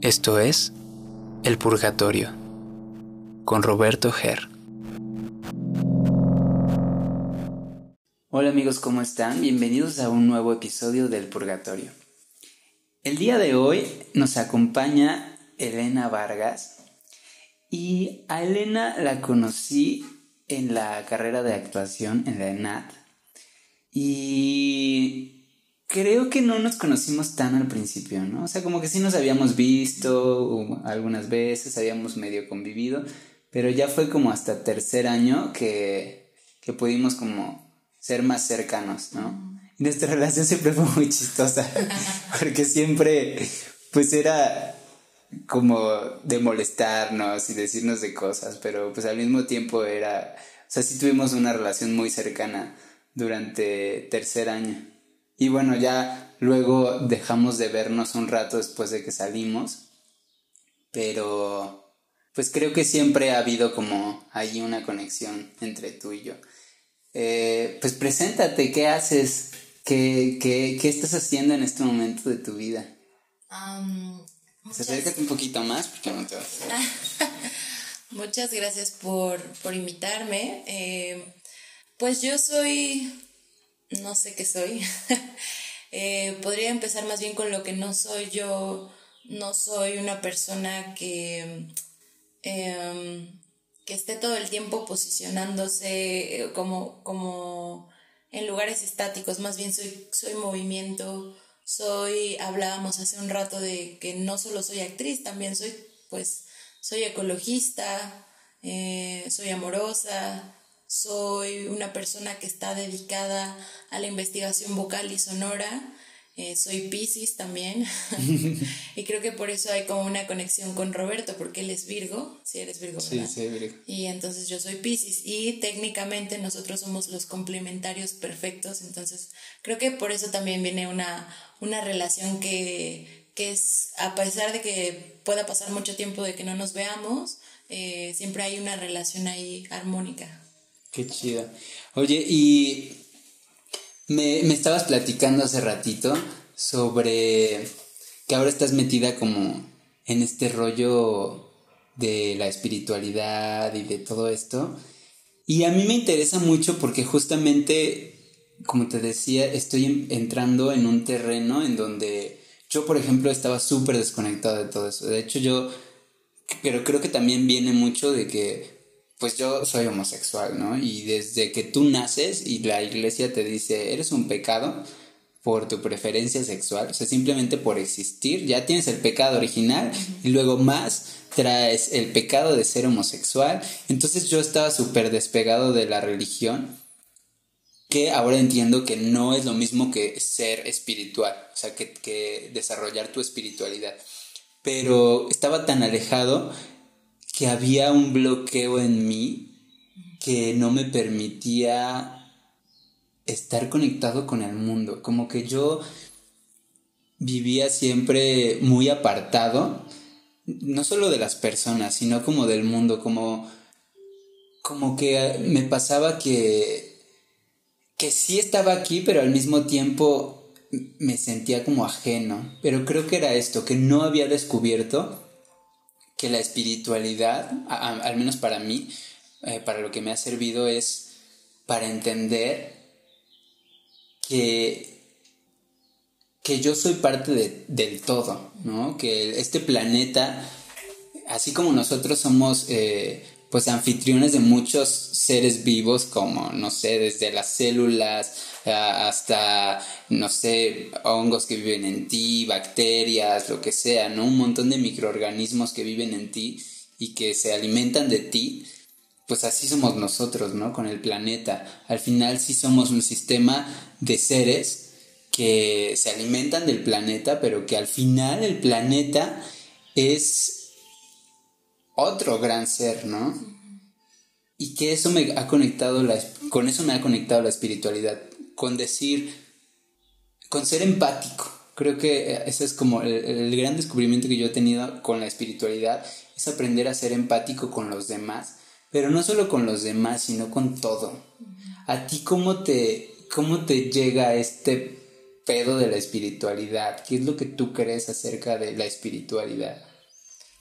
Esto es El Purgatorio con Roberto Ger. Hola amigos, ¿cómo están? Bienvenidos a un nuevo episodio del Purgatorio. El día de hoy nos acompaña Elena Vargas y a Elena la conocí en la carrera de actuación en la ENAT y creo que no nos conocimos tan al principio, ¿no? O sea, como que sí nos habíamos visto algunas veces, habíamos medio convivido, pero ya fue como hasta tercer año que, que pudimos como ser más cercanos, ¿no? nuestra relación siempre fue muy chistosa, porque siempre, pues era como de molestarnos y decirnos de cosas, pero pues al mismo tiempo era, o sea, sí tuvimos una relación muy cercana durante tercer año. Y bueno, ya luego dejamos de vernos un rato después de que salimos. Pero pues creo que siempre ha habido como ahí una conexión entre tú y yo. Eh, pues preséntate, ¿qué haces? ¿Qué, qué, qué estás haciendo en este momento de tu vida? Um, acércate un poquito más porque no te vas Muchas gracias por, por invitarme. Eh, pues yo soy no sé qué soy. Eh, podría empezar más bien con lo que no soy. Yo no soy una persona que, em, que esté todo el tiempo posicionándose eh, como, como en lugares estáticos, más bien soy, soy movimiento. Soy, hablábamos hace un rato de que no solo soy actriz, también soy, pues, soy ecologista, eh, soy amorosa, soy una persona que está dedicada a la investigación vocal y sonora. Eh, soy Pisces también. y creo que por eso hay como una conexión con Roberto, porque él es Virgo. Sí, eres Virgo. Sí, sí, Virgo. Y entonces yo soy Pisces. Y técnicamente nosotros somos los complementarios perfectos. Entonces creo que por eso también viene una, una relación que, que es, a pesar de que pueda pasar mucho tiempo de que no nos veamos, eh, siempre hay una relación ahí armónica. Qué chida. Oye, y me, me estabas platicando hace ratito sobre que ahora estás metida como en este rollo de la espiritualidad y de todo esto. Y a mí me interesa mucho porque justamente, como te decía, estoy entrando en un terreno en donde yo, por ejemplo, estaba súper desconectado de todo eso. De hecho, yo, pero creo que también viene mucho de que pues yo soy homosexual, ¿no? Y desde que tú naces y la iglesia te dice, eres un pecado por tu preferencia sexual, o sea, simplemente por existir, ya tienes el pecado original y luego más traes el pecado de ser homosexual. Entonces yo estaba súper despegado de la religión, que ahora entiendo que no es lo mismo que ser espiritual, o sea, que, que desarrollar tu espiritualidad. Pero estaba tan alejado que había un bloqueo en mí que no me permitía estar conectado con el mundo. Como que yo vivía siempre muy apartado, no solo de las personas, sino como del mundo, como, como que me pasaba que, que sí estaba aquí, pero al mismo tiempo me sentía como ajeno. Pero creo que era esto, que no había descubierto que la espiritualidad, al menos para mí, eh, para lo que me ha servido es para entender que, que yo soy parte del todo, ¿no? Que este planeta, así como nosotros somos eh, pues anfitriones de muchos seres vivos como, no sé, desde las células hasta, no sé, hongos que viven en ti, bacterias, lo que sea, ¿no? Un montón de microorganismos que viven en ti y que se alimentan de ti, pues así somos nosotros, ¿no? Con el planeta. Al final sí somos un sistema de seres que se alimentan del planeta, pero que al final el planeta es otro gran ser, ¿no? Y que eso me ha conectado, la, con eso me ha conectado la espiritualidad, con decir, con ser empático. Creo que ese es como el, gran descubrimiento que yo he tenido con la espiritualidad, es aprender a ser empático con los demás, pero no solo con los demás, sino con todo. ¿A ti cómo te, cómo te llega este pedo de la espiritualidad? ¿Qué es lo que tú crees acerca de la espiritualidad?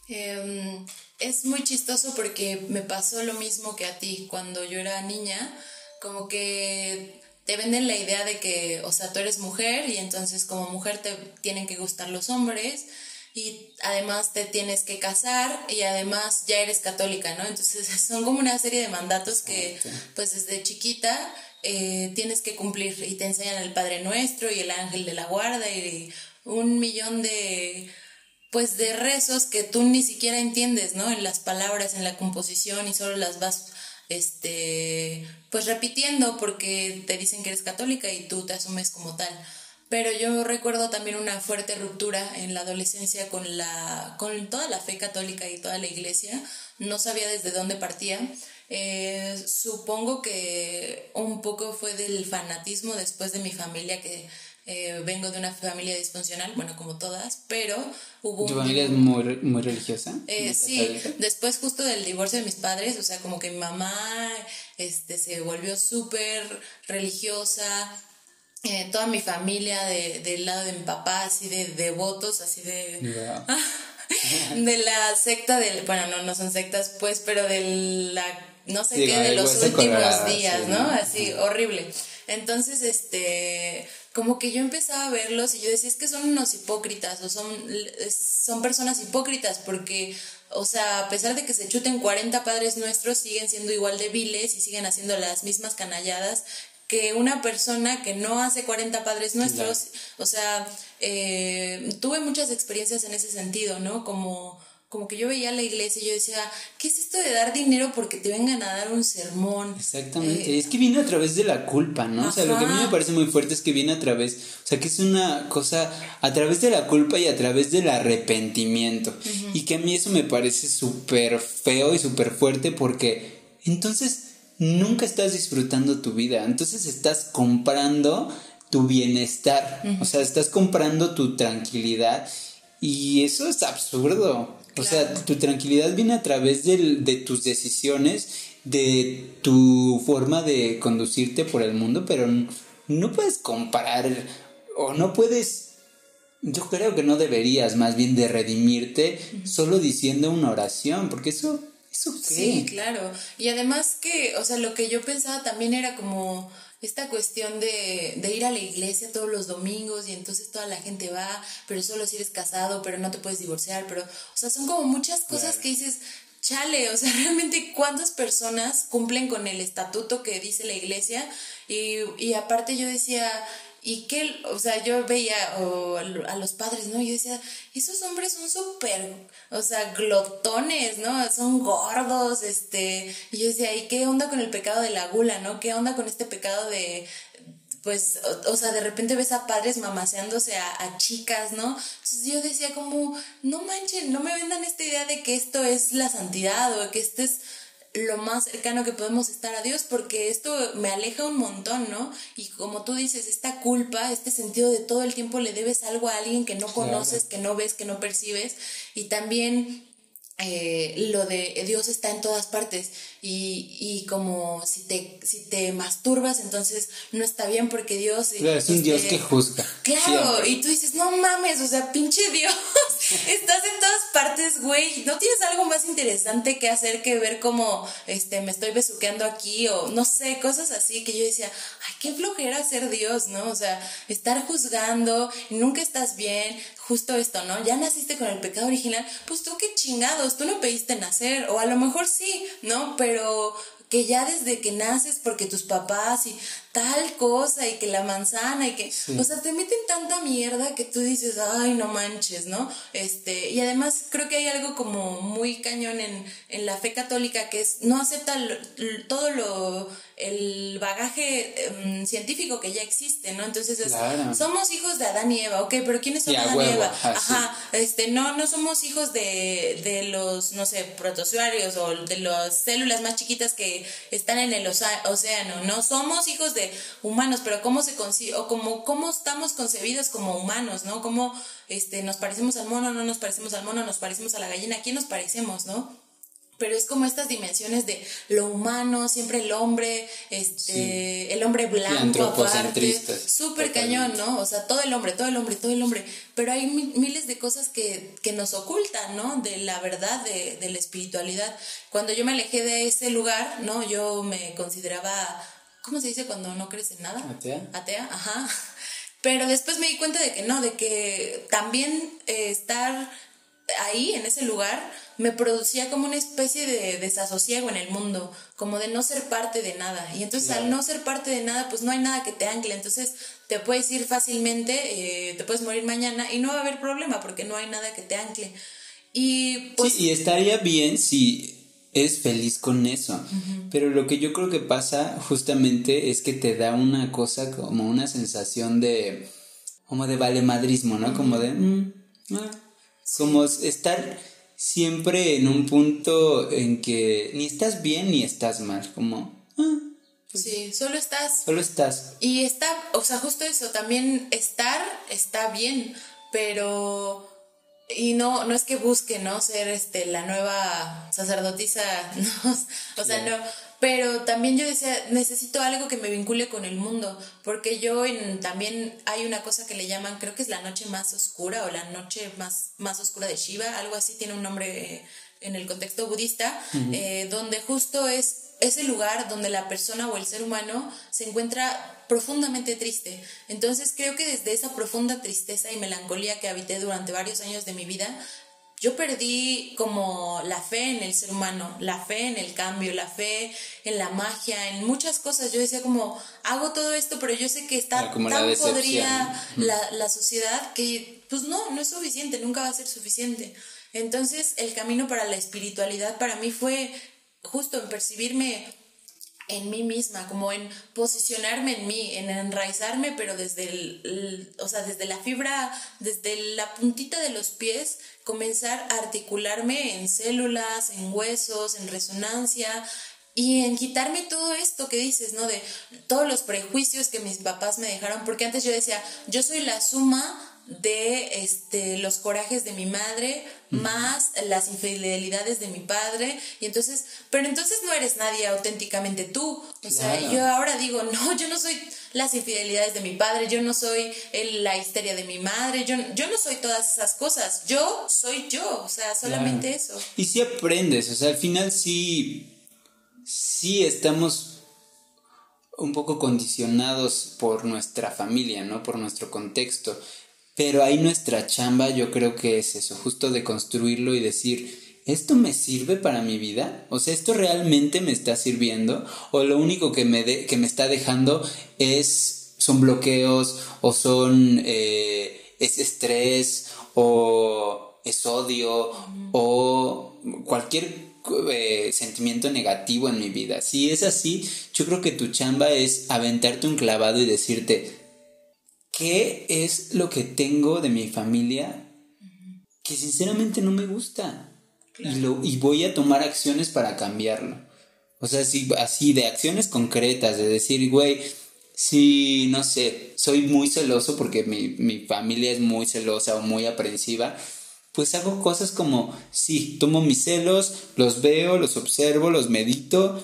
Em, es muy chistoso porque me pasó lo mismo que a ti cuando yo era niña, como que te venden la idea de que, o sea, tú eres mujer y entonces como mujer te tienen que gustar los hombres y además te tienes que casar y además ya eres católica, ¿no? Entonces son como una serie de mandatos que pues desde chiquita eh, tienes que cumplir y te enseñan el Padre Nuestro y el Ángel de la Guarda y un millón de pues de rezos que tú ni siquiera entiendes, ¿no? En las palabras, en la composición y solo las vas este pues repitiendo porque te dicen que eres católica y tú te asumes como tal. Pero yo recuerdo también una fuerte ruptura en la adolescencia con la con toda la fe católica y toda la iglesia. No sabía desde dónde partía. Eh, supongo que un poco fue del fanatismo después de mi familia que eh, vengo de una familia disfuncional, bueno, como todas, pero hubo... ¿Tu familia es muy, muy religiosa? Eh, sí, después justo del divorcio de mis padres, o sea, como que mi mamá este, se volvió súper religiosa, eh, toda mi familia de, del lado de mi papá, así de devotos, así de... de la secta del... Bueno, no, no son sectas, pues, pero de la... No sé qué, de los últimos días, ¿no? Así, horrible. Entonces, este como que yo empezaba a verlos y yo decía, es que son unos hipócritas o son, son personas hipócritas porque, o sea, a pesar de que se chuten 40 padres nuestros, siguen siendo igual de viles y siguen haciendo las mismas canalladas que una persona que no hace 40 padres nuestros, o sea, eh, tuve muchas experiencias en ese sentido, ¿no? Como como que yo veía la iglesia y yo decía, ¿qué es esto de dar dinero porque te vengan a dar un sermón? Exactamente, eh, es que viene a través de la culpa, ¿no? O sea, lo que a mí me parece muy fuerte es que viene a través, o sea, que es una cosa a través de la culpa y a través del arrepentimiento. Y que a mí eso me parece súper feo y súper fuerte porque entonces nunca estás disfrutando tu vida, entonces estás comprando tu bienestar, o sea, estás comprando tu tranquilidad y eso es absurdo. O sea, tu tranquilidad viene a través de tus decisiones, de tu forma de conducirte por el mundo, pero no puedes comparar o no puedes yo creo que no deberías más bien de redimirte solo diciendo una oración, porque eso, eso qué? Sí, claro. Y además que, o sea, lo que yo pensaba también era como, esta cuestión de, de, ir a la iglesia todos los domingos y entonces toda la gente va, pero solo si eres casado, pero no te puedes divorciar, pero, o sea, son como muchas cosas que dices, chale, o sea, realmente cuántas personas cumplen con el estatuto que dice la iglesia y, y aparte yo decía, y que, o sea, yo veía a los padres, ¿no? Yo decía, esos hombres son súper, o sea, glotones, ¿no? Son gordos, este. Y yo decía, ¿y qué onda con el pecado de la gula, ¿no? ¿Qué onda con este pecado de, pues, o, sea, de repente ves a padres mamaseándose a, a, chicas, ¿no? Entonces yo decía como, no manchen, no me vendan esta idea de que esto es la santidad o que esto es lo más cercano que podemos estar a Dios, porque esto me aleja un montón, ¿no? Y como tú dices, esta culpa, este sentido de todo el tiempo le debes algo a alguien que no conoces, que no ves, que no percibes, y también eh, lo de Dios está en todas partes y, y, como si te, si te masturbas entonces no está bien porque Dios... Claro, es un Dios este, que juzga. Claro, y tú dices, no mames, o sea, pinche Dios, estás en todas partes, güey, no tienes algo más interesante que hacer que ver como este, me estoy besuqueando aquí o no sé, cosas así que yo decía, ay, qué flojera ser Dios, ¿no? O sea, estar juzgando, nunca estás bien, justo esto, ¿no? Ya naciste con el pecado original, pues tú qué chingados, tú no pediste nacer, o a lo mejor sí, ¿no? Pero que ya desde que naces porque tus papás y tal cosa y que la manzana y que, o sea, te meten tanta mierda que tú dices, ay, no manches, ¿no? Este, y además creo que hay algo como muy cañón en, en la fe católica que es, no acepta todo lo, el bagaje em, científico que ya existe, ¿no? Entonces es, somos hijos de Adán y Eva, ok, pero ¿quiénes son Adán y Eva? Ajá, este, no, no somos hijos de, de los, no sé, protozoarios o de las células más chiquitas que están en el océano, no somos hijos de humanos, pero cómo se o como cómo estamos concebidos como humanos, ¿no? Cómo este, nos parecemos al mono, no nos parecemos al mono, nos parecemos a la gallina, ¿a quién nos parecemos, no? pero es como estas dimensiones de lo humano, siempre el hombre, este, el hombre blanco aparte, súper cañón, ¿no? O sea, todo el hombre, todo el hombre, todo el hombre, pero hay miles de cosas que, que nos ocultan, ¿no? De la verdad, de, de la espiritualidad. Cuando yo me alejé de ese lugar, ¿no? Yo me consideraba, ¿cómo se dice cuando no crees en nada? Atea. Atea, ajá. Pero después me di cuenta de que no, de que también eh, estar ahí, en ese lugar, me producía como una especie de desasosiego en el mundo, como de no ser parte de nada. Y entonces al no ser parte de nada, pues no hay nada que te ancle. Entonces te puedes ir fácilmente, eh, te puedes morir mañana y no va a haber problema porque no hay nada que te ancle. Y pues... Sí, y estaría bien si es feliz con eso. Pero lo que yo creo que pasa justamente es que te da una cosa como una sensación de... como de valemadrismo, ¿no? Como de... Mm, ah, como estar siempre en un punto en que ni estás bien ni estás mal, como... Ah, pues sí, solo estás. Solo estás. Y está, o sea, justo eso, también estar está bien, pero... Y no, no es que busque, ¿no? Ser este, la nueva sacerdotisa, ¿no? O sea, no pero también yo decía, necesito algo que me vincule con el mundo, porque yo en, también hay una cosa que le llaman, creo que es la noche más oscura o la noche más, más oscura de Shiva, algo así, tiene un nombre en el contexto budista, eh, donde justo es ese lugar donde la persona o el ser humano se encuentra profundamente triste. Entonces creo que desde esa profunda tristeza y melancolía que habité durante varios años de mi vida, yo perdí como la fe en el ser humano, la fe en el cambio, la fe en la magia, en muchas cosas. Yo decía como, hago todo esto, pero yo sé que está ah, tan podrida la, la sociedad que pues no, no es suficiente, nunca va a ser suficiente. Entonces el camino para la espiritualidad para mí fue justo en percibirme en mí misma, como en posicionarme en mí, en enraizarme, pero desde el, o sea, desde la fibra, desde la puntita de los pies, comenzar a articularme en células, en huesos, en resonancia, y en quitarme todo esto que dices, ¿no? De todos los prejuicios que mis papás me dejaron, porque antes yo decía, yo soy la suma de este, los corajes de mi madre más las infidelidades de mi padre. Y entonces pero entonces no eres nadie auténticamente tú. O sea yo ahora digo no yo no soy las infidelidades de mi padre yo no soy la histeria de mi madre yo, yo no soy todas esas cosas. Yo soy yo o sea solamente eso. Y si aprendes o sea al final sí sí estamos un poco condicionados por nuestra familia no por nuestro contexto pero ahí nuestra chamba yo creo que es eso, justo de construirlo y decir, ¿esto me sirve para mi vida? O sea, ¿esto realmente me está sirviendo? ¿O lo único que me, que me está dejando es, son bloqueos o son, eh, es estrés o es odio o cualquier eh, sentimiento negativo en mi vida? Si es así, yo creo que tu chamba es aventarte un clavado y decirte, ¿qué es lo que tengo de mi familia que sinceramente no me gusta? Y, lo, y voy a tomar acciones para cambiarlo. O sea, así, así de acciones concretas, de decir, güey, si, no sé, soy muy celoso porque mi, mi familia es muy celosa o muy aprensiva, pues hago cosas como, sí, tomo mis celos, los veo, los observo, los medito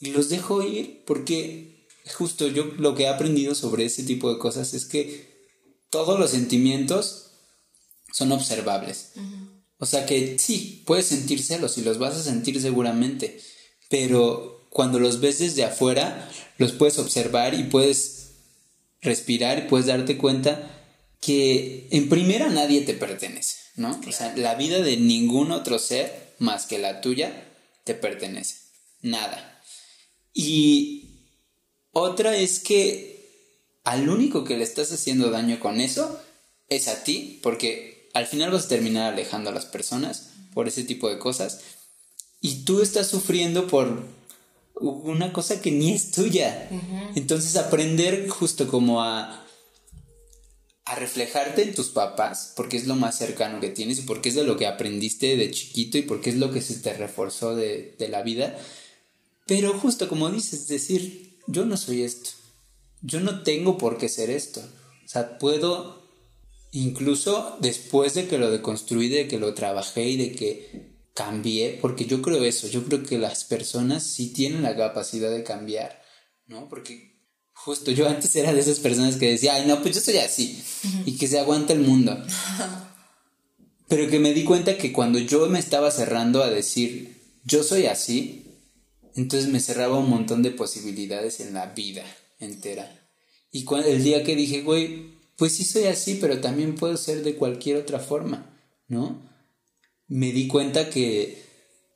y los dejo ir porque justo yo lo que he aprendido sobre ese tipo de cosas es que todos los sentimientos son observables. O sea que sí, puedes sentir celos y los vas a sentir seguramente, pero cuando los ves desde afuera, los puedes observar y puedes respirar y puedes darte cuenta que en primera nadie te pertenece, ¿no? O sea, la vida de ningún otro ser más que la tuya te pertenece. Nada. Y otra es que al único que le estás haciendo daño con eso es a ti, porque al final vas a terminar alejando a las personas por ese tipo de cosas. Y tú estás sufriendo por una cosa que ni es tuya. Entonces aprender justo como a, a reflejarte en tus papás, porque es lo más cercano que tienes y porque es de lo que aprendiste de chiquito y porque es lo que se te reforzó de, de la vida. Pero justo como dices, decir, yo no soy esto. Yo no tengo por qué ser esto. O sea, puedo, incluso después de que lo deconstruí, de que lo trabajé y de que cambié, porque yo creo eso, yo creo que las personas sí tienen la capacidad de cambiar, ¿no? Porque justo yo antes era de esas personas que decía, ay, no, pues yo soy así, y que se aguanta el mundo. Pero que me di cuenta que cuando yo me estaba cerrando a decir, yo soy así, entonces me cerraba un montón de posibilidades en la vida entera. Y cuando, el día que dije, güey, pues sí soy así, pero también puedo ser de cualquier otra forma, ¿no? Me di cuenta que,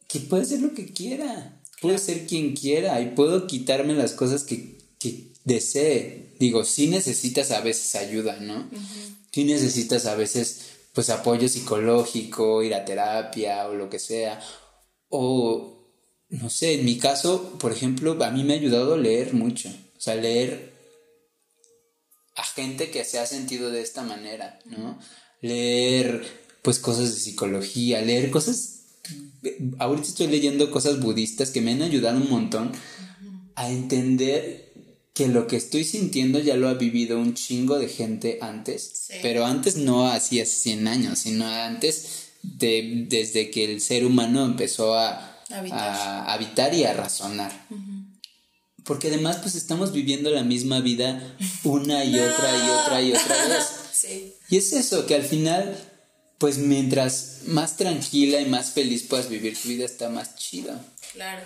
que puedo ser lo que quiera, puedo ser quien quiera y puedo quitarme las cosas que, que desee. Digo, sí necesitas a veces ayuda, ¿no? Sí necesitas a veces, pues, apoyo psicológico, ir a terapia o lo que sea. O, no sé, en mi caso, por ejemplo, a mí me ha ayudado a leer mucho. O sea, leer a gente que se ha sentido de esta manera, ¿no? Leer pues cosas de psicología, leer cosas... Ahorita estoy leyendo cosas budistas que me han ayudado un montón a entender que lo que estoy sintiendo ya lo ha vivido un chingo de gente antes, pero antes no hacía 100 años, sino antes de, desde que el ser humano empezó a habitar, y a razonar porque además pues estamos viviendo la misma vida una y otra y otra y otra vez. Sí. Y es eso, que al final, pues mientras más tranquila y más feliz puedas vivir tu vida, está más chida. Claro.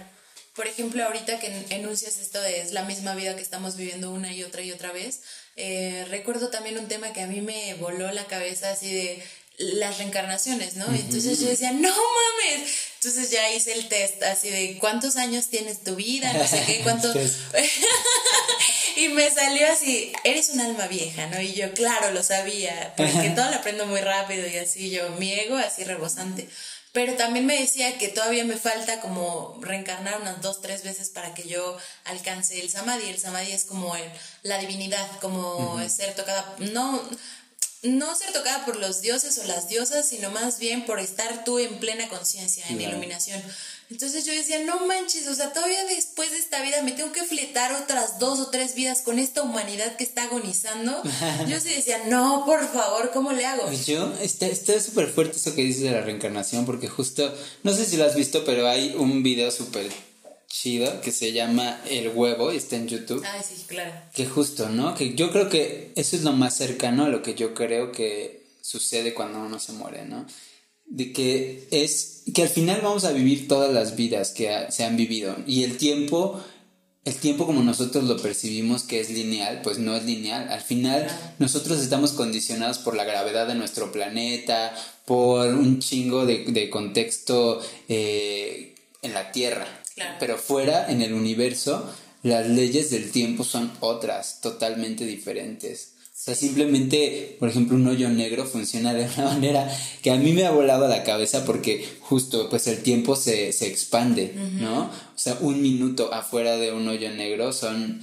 Por ejemplo, ahorita que enuncias esto de es la misma vida que estamos viviendo una y otra y otra vez, eh, recuerdo también un tema que a mí me voló la cabeza así de las reencarnaciones, ¿no? Entonces yo decía, no mames, entonces ya hice el test así de cuántos años tienes tu vida, no sé qué, cuánto... y me salió así, eres un alma vieja, ¿no? Y yo, claro, lo sabía, porque todo lo aprendo muy rápido y así yo, mi ego así rebosante. Pero también me decía que todavía me falta como reencarnar unas dos, tres veces para que yo alcance el samadhi. El samadhi es como el, la divinidad, como ser tocada, no no ser tocada por los dioses o las diosas, sino más bien por estar tú en plena conciencia, en iluminación. Entonces yo decía, no manches, o sea, todavía después de esta vida me tengo que fletar otras dos o tres vidas con esta humanidad que está agonizando. Yo sí decía, no, por favor, ¿cómo le hago? Pues yo, está súper fuerte eso que dices de la reencarnación, porque justo, no sé si lo has visto, pero hay un video súper chido que se llama El huevo y está en YouTube. Ah, sí, claro. Que justo, ¿no? Que yo creo que eso es lo más cercano a lo que yo creo que sucede cuando uno se muere, ¿no? De que es que al final vamos a vivir todas las vidas que se han vivido y el tiempo el tiempo como nosotros lo percibimos que es lineal, pues no es lineal. Al final nosotros estamos condicionados por la gravedad de nuestro planeta, por un chingo de, contexto eh, en la Tierra. Pero fuera, en el universo, las leyes del tiempo son otras, totalmente diferentes. O sea, simplemente, por ejemplo, un hoyo negro funciona de una manera que a mí me ha volado la cabeza porque justo, pues el tiempo se, expande, ¿no? O sea, un minuto afuera de un hoyo negro son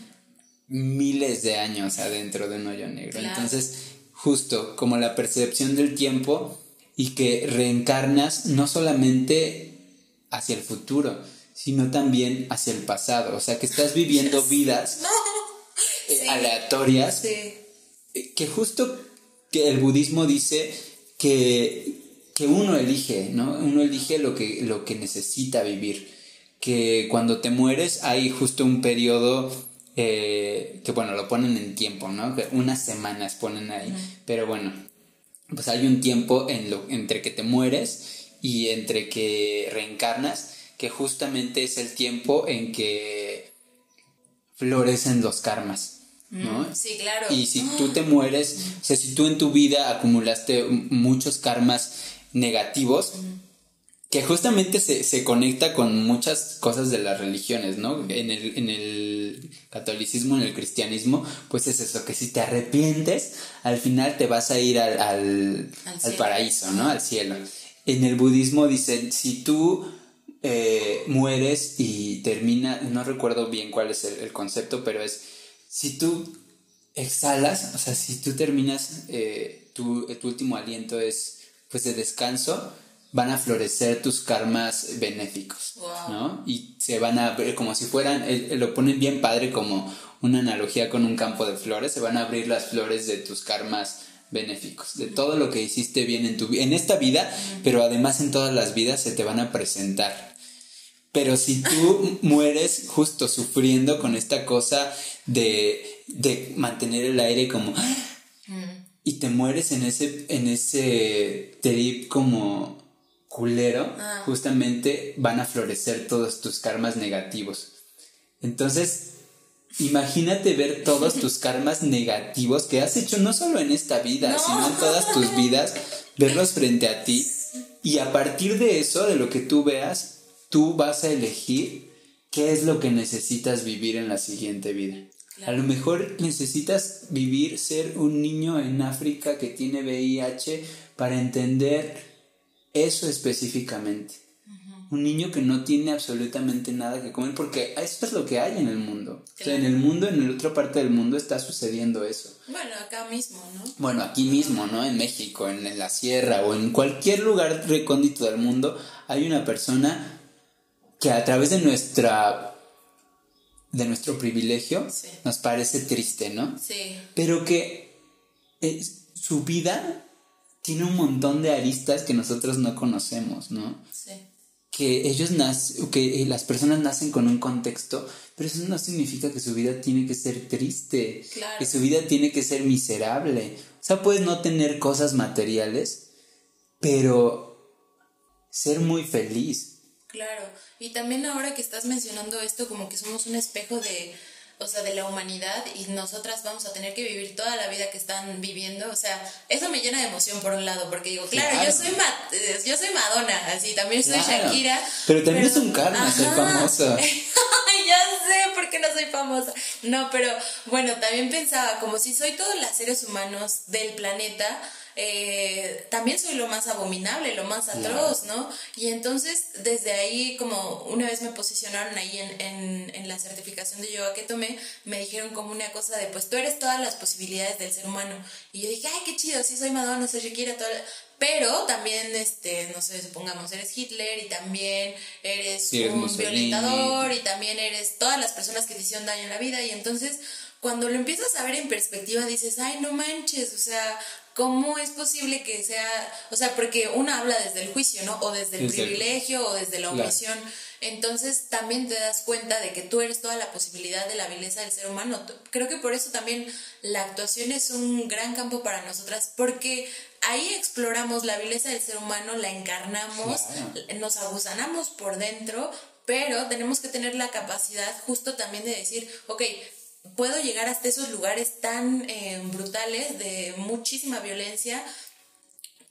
miles de años adentro de un hoyo negro. Entonces, justo como la percepción del tiempo y que reencarnas no solamente hacia el futuro, sino también hacia el pasado. O sea, que estás viviendo vidas eh, aleatorias. Eh, que justo que el budismo dice que, que, uno elige, ¿no? Uno elige lo que, lo que necesita vivir. Que cuando te mueres hay justo un periodo eh, que, bueno, lo ponen en tiempo, ¿no? Unas semanas ponen ahí. Pero bueno, pues hay un tiempo en lo, entre que te mueres y entre que reencarnas que justamente es el tiempo en que florecen los karmas. ¿no? Mm, sí, claro. Y si tú te mueres, o sea, si tú en tu vida acumulaste muchos karmas negativos, que justamente se, conecta con muchas cosas de las religiones, ¿no? En el, en el catolicismo, en el cristianismo, pues es eso, que si te arrepientes, al final te vas a ir al, al, al paraíso, ¿no? Al cielo. En el budismo dicen, si tú eh, mueres y termina, no recuerdo bien cuál es el, concepto, pero es, si tú exhalas, o sea, si tú terminas, eh, tu, tu, último aliento es pues de descanso, van a florecer tus karmas benéficos, ¿no? Y se van a ver como si fueran, eh, lo ponen bien padre como una analogía con un campo de flores, se van a abrir las flores de tus karmas benéficos, de todo lo que hiciste bien en tu en esta vida, pero además en todas las vidas se te van a presentar. Pero si tú mueres justo sufriendo con esta cosa de, de mantener el aire como y te mueres en ese en ese trip como culero, Ah. justamente van a florecer todos tus karmas negativos. Entonces, imagínate ver todos tus karmas negativos que has hecho no solo en esta vida, No. sino en todas tus vidas, verlos frente a ti y a partir de eso, de lo que tú veas, tú vas a elegir qué es lo que necesitas vivir en la siguiente vida. A lo mejor necesitas vivir, ser un niño en África que tiene VIH para entender eso específicamente. Un niño que no tiene absolutamente nada que comer, porque esto es lo que hay en el mundo. O sea, en el mundo, en la otra parte del mundo está sucediendo eso. Bueno, acá mismo, ¿no? Bueno, aquí mismo, ¿no? En México, en la sierra o en cualquier lugar recóndito del mundo, hay una persona que a través de nuestra de nuestro privilegio Sí. nos parece triste, ¿no? Sí. Pero que eh, su vida tiene un montón de aristas que nosotros no conocemos, ¿no? Sí. que ellos nacen, que eh, las personas nacen con un contexto, pero eso no significa que su vida tiene que ser triste, Claro. que su vida tiene que ser miserable. O sea, puedes no tener cosas materiales, pero ser muy feliz. Claro, y también ahora que estás mencionando esto, como que somos un espejo de, o sea, de la humanidad y nosotras vamos a tener que vivir toda la vida que están viviendo, o sea, eso me llena de emoción por un lado, porque digo, claro, Claro. yo soy Ma- eh, yo soy Madonna, así, también soy Claro. Shakira. Pero también es un karma ser famosa. Ya sé por qué no soy famosa. No, pero bueno, también pensaba, como si soy todos los seres humanos del planeta, eh, también soy lo más abominable, lo más atroz, ¿no? Y entonces, desde ahí, como una vez me posicionaron ahí en, en, en la certificación de yoga que tomé, me dijeron como una cosa de, pues tú eres todas las posibilidades del ser humano. Y yo dije, ay, qué chido, sí soy Madonna, soy Shakira, toda la-". Pero también, este, no sé, supongamos, eres Hitler y también eres Sí, eres un Mussolini. violentador y también eres todas las personas que te hicieron daño en la vida y entonces cuando lo empiezas a ver en perspectiva dices, ay, no manches, o sea, ¿cómo es posible que sea, o sea, porque una habla desde el juicio, ¿no? O desde el Desde el- privilegio o desde la Claro. omisión. Entonces también te das cuenta de que tú eres toda la posibilidad de la vileza del ser humano. Creo que por eso también la actuación es un gran campo para nosotras, porque ahí exploramos la vileza del ser humano, la encarnamos, Claro. nos agusanamos por dentro, pero tenemos que tener la capacidad justo también de decir, ok, puedo llegar hasta esos lugares tan eh, brutales de muchísima violencia,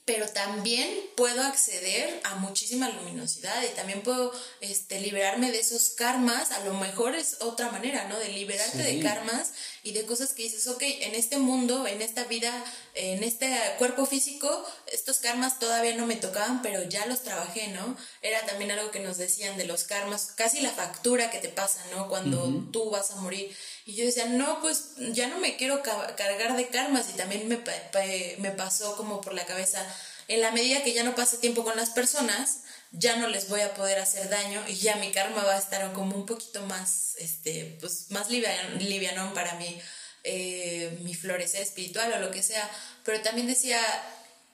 pero también puedo acceder a muchísima luminosidad y también puedo este, liberarme de esos karmas, a lo mejor es otra manera, ¿no? De liberarte Sí. de karmas y de cosas que dices, ok, en este mundo, en esta vida, en este cuerpo físico, estos karmas todavía no me tocaban, pero ya los trabajé, ¿no? Era también algo que nos decían de los karmas, casi la factura que te pasa, ¿no? Cuando tú vas a morir. Y yo decía, no, pues ya no me quiero ca- cargar de karmas y también me, me pasó como por la cabeza, en la medida que ya no pase tiempo con las personas, ya no les voy a poder hacer daño y ya mi karma va a estar como un poquito más, este, pues más livian- livianón para mí, eh, mi florecer espiritual o lo que sea. Pero también decía,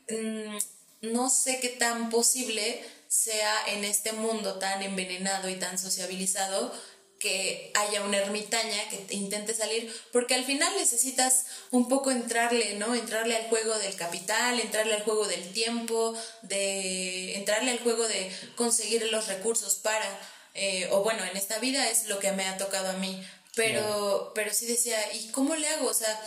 mm, no sé qué tan posible sea en este mundo tan envenenado y tan sociabilizado que haya una ermitaña que te intente salir, porque al final necesitas un poco entrarle, ¿no? Entrarle al juego del capital, entrarle al juego del tiempo, de entrarle al juego de conseguir los recursos para, eh, o bueno, en esta vida es lo que me ha tocado a mí, pero, pero sí decía, ¿y cómo le hago? O sea,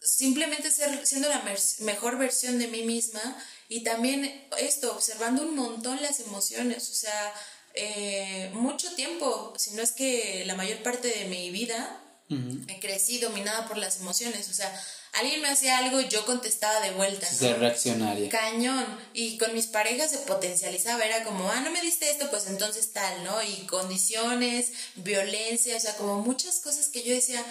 simplemente ser, siendo la mejor versión de mí misma y también esto, observando un montón las emociones, o sea, eh, mucho tiempo, si no es que la mayor parte de mi vida he crecido dominada por las emociones, o sea, alguien me hacía algo y yo contestaba de vuelta, ¿no? Ser reaccionaria. Cañón. Y con mis parejas se potencializaba, era como, ah, no me diste esto, pues entonces tal, ¿no? Y condiciones, violencia, o sea, como muchas cosas que yo decía,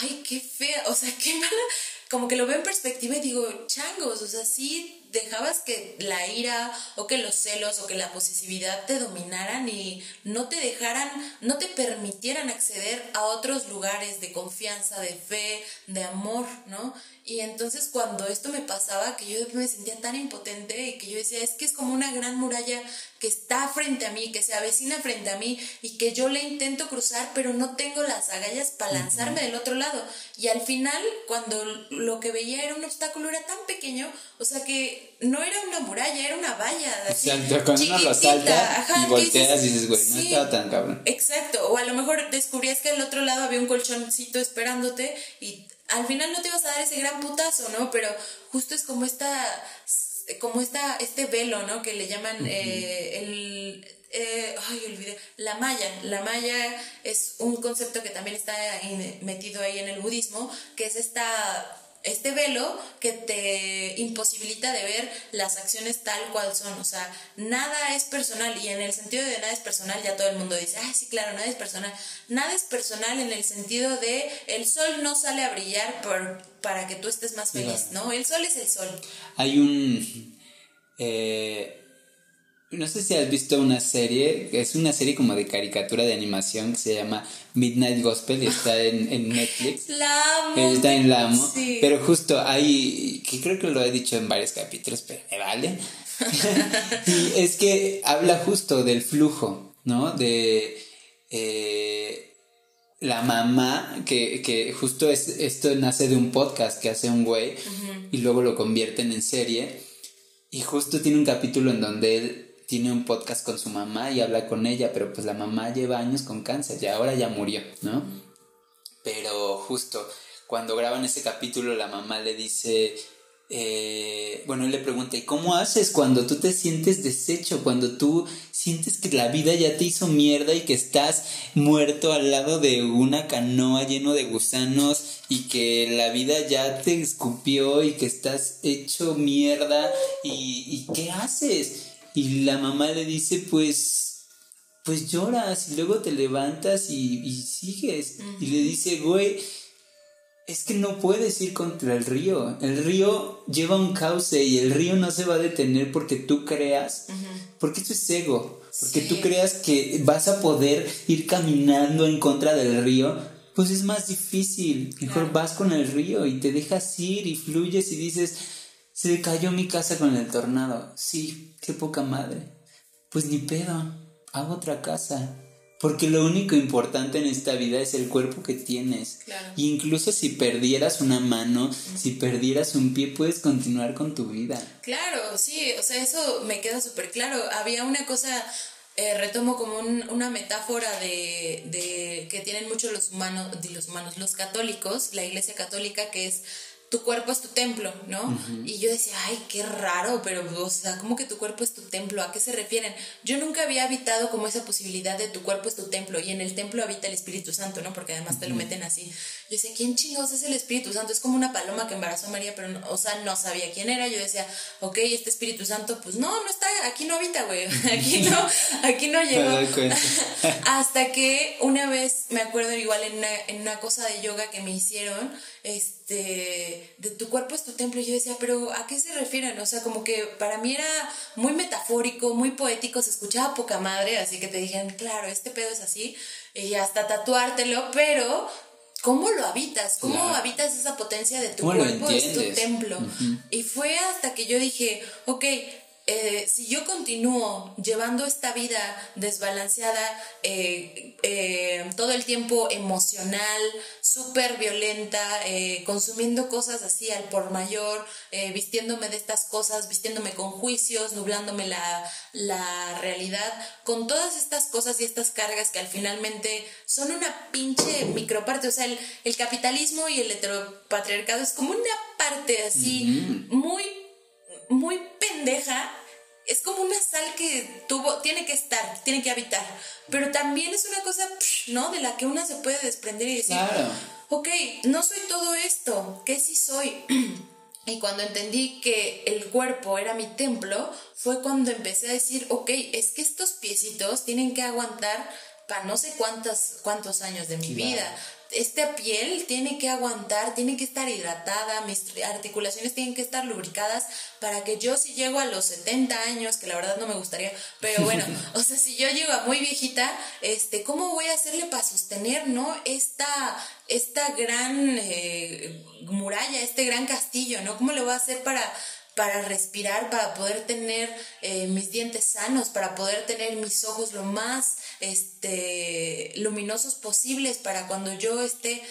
ay, qué fea, o sea, qué mala. Como que lo veo en perspectiva y digo, changos, o sea, sí, dejabas que la ira o que los celos o que la posesividad te dominaran y no te dejaran, no te permitieran acceder a otros lugares de confianza, de fe, de amor, ¿no? Y entonces cuando esto me pasaba, que yo me sentía tan impotente y que yo decía, es que es como una gran muralla que está frente a mí, que se avecina frente a mí y que yo le intento cruzar, pero no tengo las agallas para lanzarme del otro lado. Y al final, cuando lo que veía era un obstáculo, era tan pequeño, o sea que no era una muralla, era una valla. exacto, cuando uno lo salta y volteas y dices, güey, no estaba tan cabrón. Exacto, o a lo mejor descubrías que al otro lado había un colchoncito esperándote y al final no te vas a dar ese gran putazo, ¿no? Pero justo es como esta, como esta, este velo, ¿no? Que le llaman eh, el, eh, ay, olvidé, la maya. La maya es un concepto que también está metido ahí en el budismo, que es esta este velo que te imposibilita de ver las acciones tal cual son. O sea, nada es personal y en el sentido de nada es personal ya todo el mundo dice, ah, sí, claro, nada es personal. Nada es personal en el sentido de el sol no sale a brillar por, para que tú estés más feliz, ¿no? El sol es el sol. Hay un... Eh, no sé si has visto una serie, es una serie como de caricatura de animación que se llama Midnight Gospel y está en, Netflix. La amo. Está en La amo. Pero justo hay, que creo que lo he dicho en varios capítulos, pero me vale. y es que habla justo del flujo, ¿no? De eh, la mamá, que, que justo es, esto nace de un podcast que hace un güey y luego lo convierten en serie. Y justo tiene un capítulo en donde él tiene un podcast con su mamá y habla con ella, pero pues la mamá lleva años con cáncer y ahora ya murió, ¿no? Pero justo cuando graban ese capítulo la mamá le dice, eh, bueno, él le pregunta, ¿y cómo haces cuando tú te sientes deshecho, cuando tú sientes que la vida ya te hizo mierda y que estás muerto al lado de una canoa lleno de gusanos y que la vida ya te escupió y que estás hecho mierda y, y qué haces? Y la mamá le dice, pues, pues lloras y luego te levantas y, sigues. Y le dice, güey, es que no puedes ir contra el río. El río lleva un cauce y el río no se va a detener porque tú creas, porque eso es ego, porque tú creas que vas a poder ir caminando en contra del río. Pues es más difícil. Mejor vas con el río y te dejas ir y fluyes y dices, se cayó mi casa con el tornado. Sí, qué poca madre. Pues ni pedo, hago otra casa. Porque lo único importante en esta vida es el cuerpo que tienes. Claro. incluso si perdieras una mano, si perdieras un pie, puedes continuar con tu vida. Claro, sí, o sea, eso me queda súper claro. Había una cosa, eh, retomo como una metáfora de, de, que tienen muchos los humanos, los humanos, los católicos, la iglesia católica, que es tu cuerpo es tu templo, ¿no? Y yo decía, ay, qué raro, pero, o sea, ¿cómo que tu cuerpo es tu templo? ¿A qué se refieren? Yo nunca había habitado como esa posibilidad de tu cuerpo es tu templo y en el templo habita el Espíritu Santo, ¿no? Porque además te lo meten así. Yo decía, ¿quién chingados es el Espíritu Santo? Es como una paloma que embarazó a María, pero, o sea, no sabía quién era. Yo decía, ok, este Espíritu Santo, pues no, no está, aquí no habita, güey. Aquí no, aquí no llegó. Hasta que una vez, me acuerdo igual en una, en una cosa de yoga que me hicieron, este, de tu cuerpo es tu templo. Y yo decía, pero ¿a qué se refieren? O sea, como que para mí era muy metafórico, muy poético, se escuchaba poca madre, así que te dijeron, claro, este pedo es así, y hasta tatuártelo, pero ¿cómo lo habitas? ¿Cómo habitas esa potencia de tu cuerpo? Es tu templo. Y fue hasta que yo dije, ok, eh, si yo continúo llevando esta vida desbalanceada, eh, eh, todo el tiempo emocional, súper violenta, consumiendo cosas así al por mayor, vistiéndome de estas cosas, vistiéndome con juicios, nublándome la, la, realidad, con todas estas cosas y estas cargas que al finalmente son una pinche microparte, o sea, el, el capitalismo y el heteropatriarcado es como una parte así muy muy pendeja, es como una sal que tuvo, tiene que estar, tiene que habitar, pero también es una cosa, ¿no? De la que una se puede desprender y decir, ok, no soy todo esto, ¿qué sí soy? y cuando entendí que el cuerpo era mi templo, fue cuando empecé a decir, ok, es que estos piecitos tienen que aguantar para no sé cuántos, cuántos años de mi vida esta piel tiene que aguantar, tiene que estar hidratada, mis articulaciones tienen que estar lubricadas para que yo si llego a los 70 años, que la verdad no me gustaría, pero bueno, o sea, si yo llego a muy viejita, este, ¿cómo voy a hacerle para sostener, no? Esta, esta gran eh, muralla, este gran castillo, ¿no? ¿Cómo lo voy a hacer para para respirar, para poder tener eh, mis dientes sanos, para poder tener mis ojos lo más este, luminosos posibles para cuando yo esté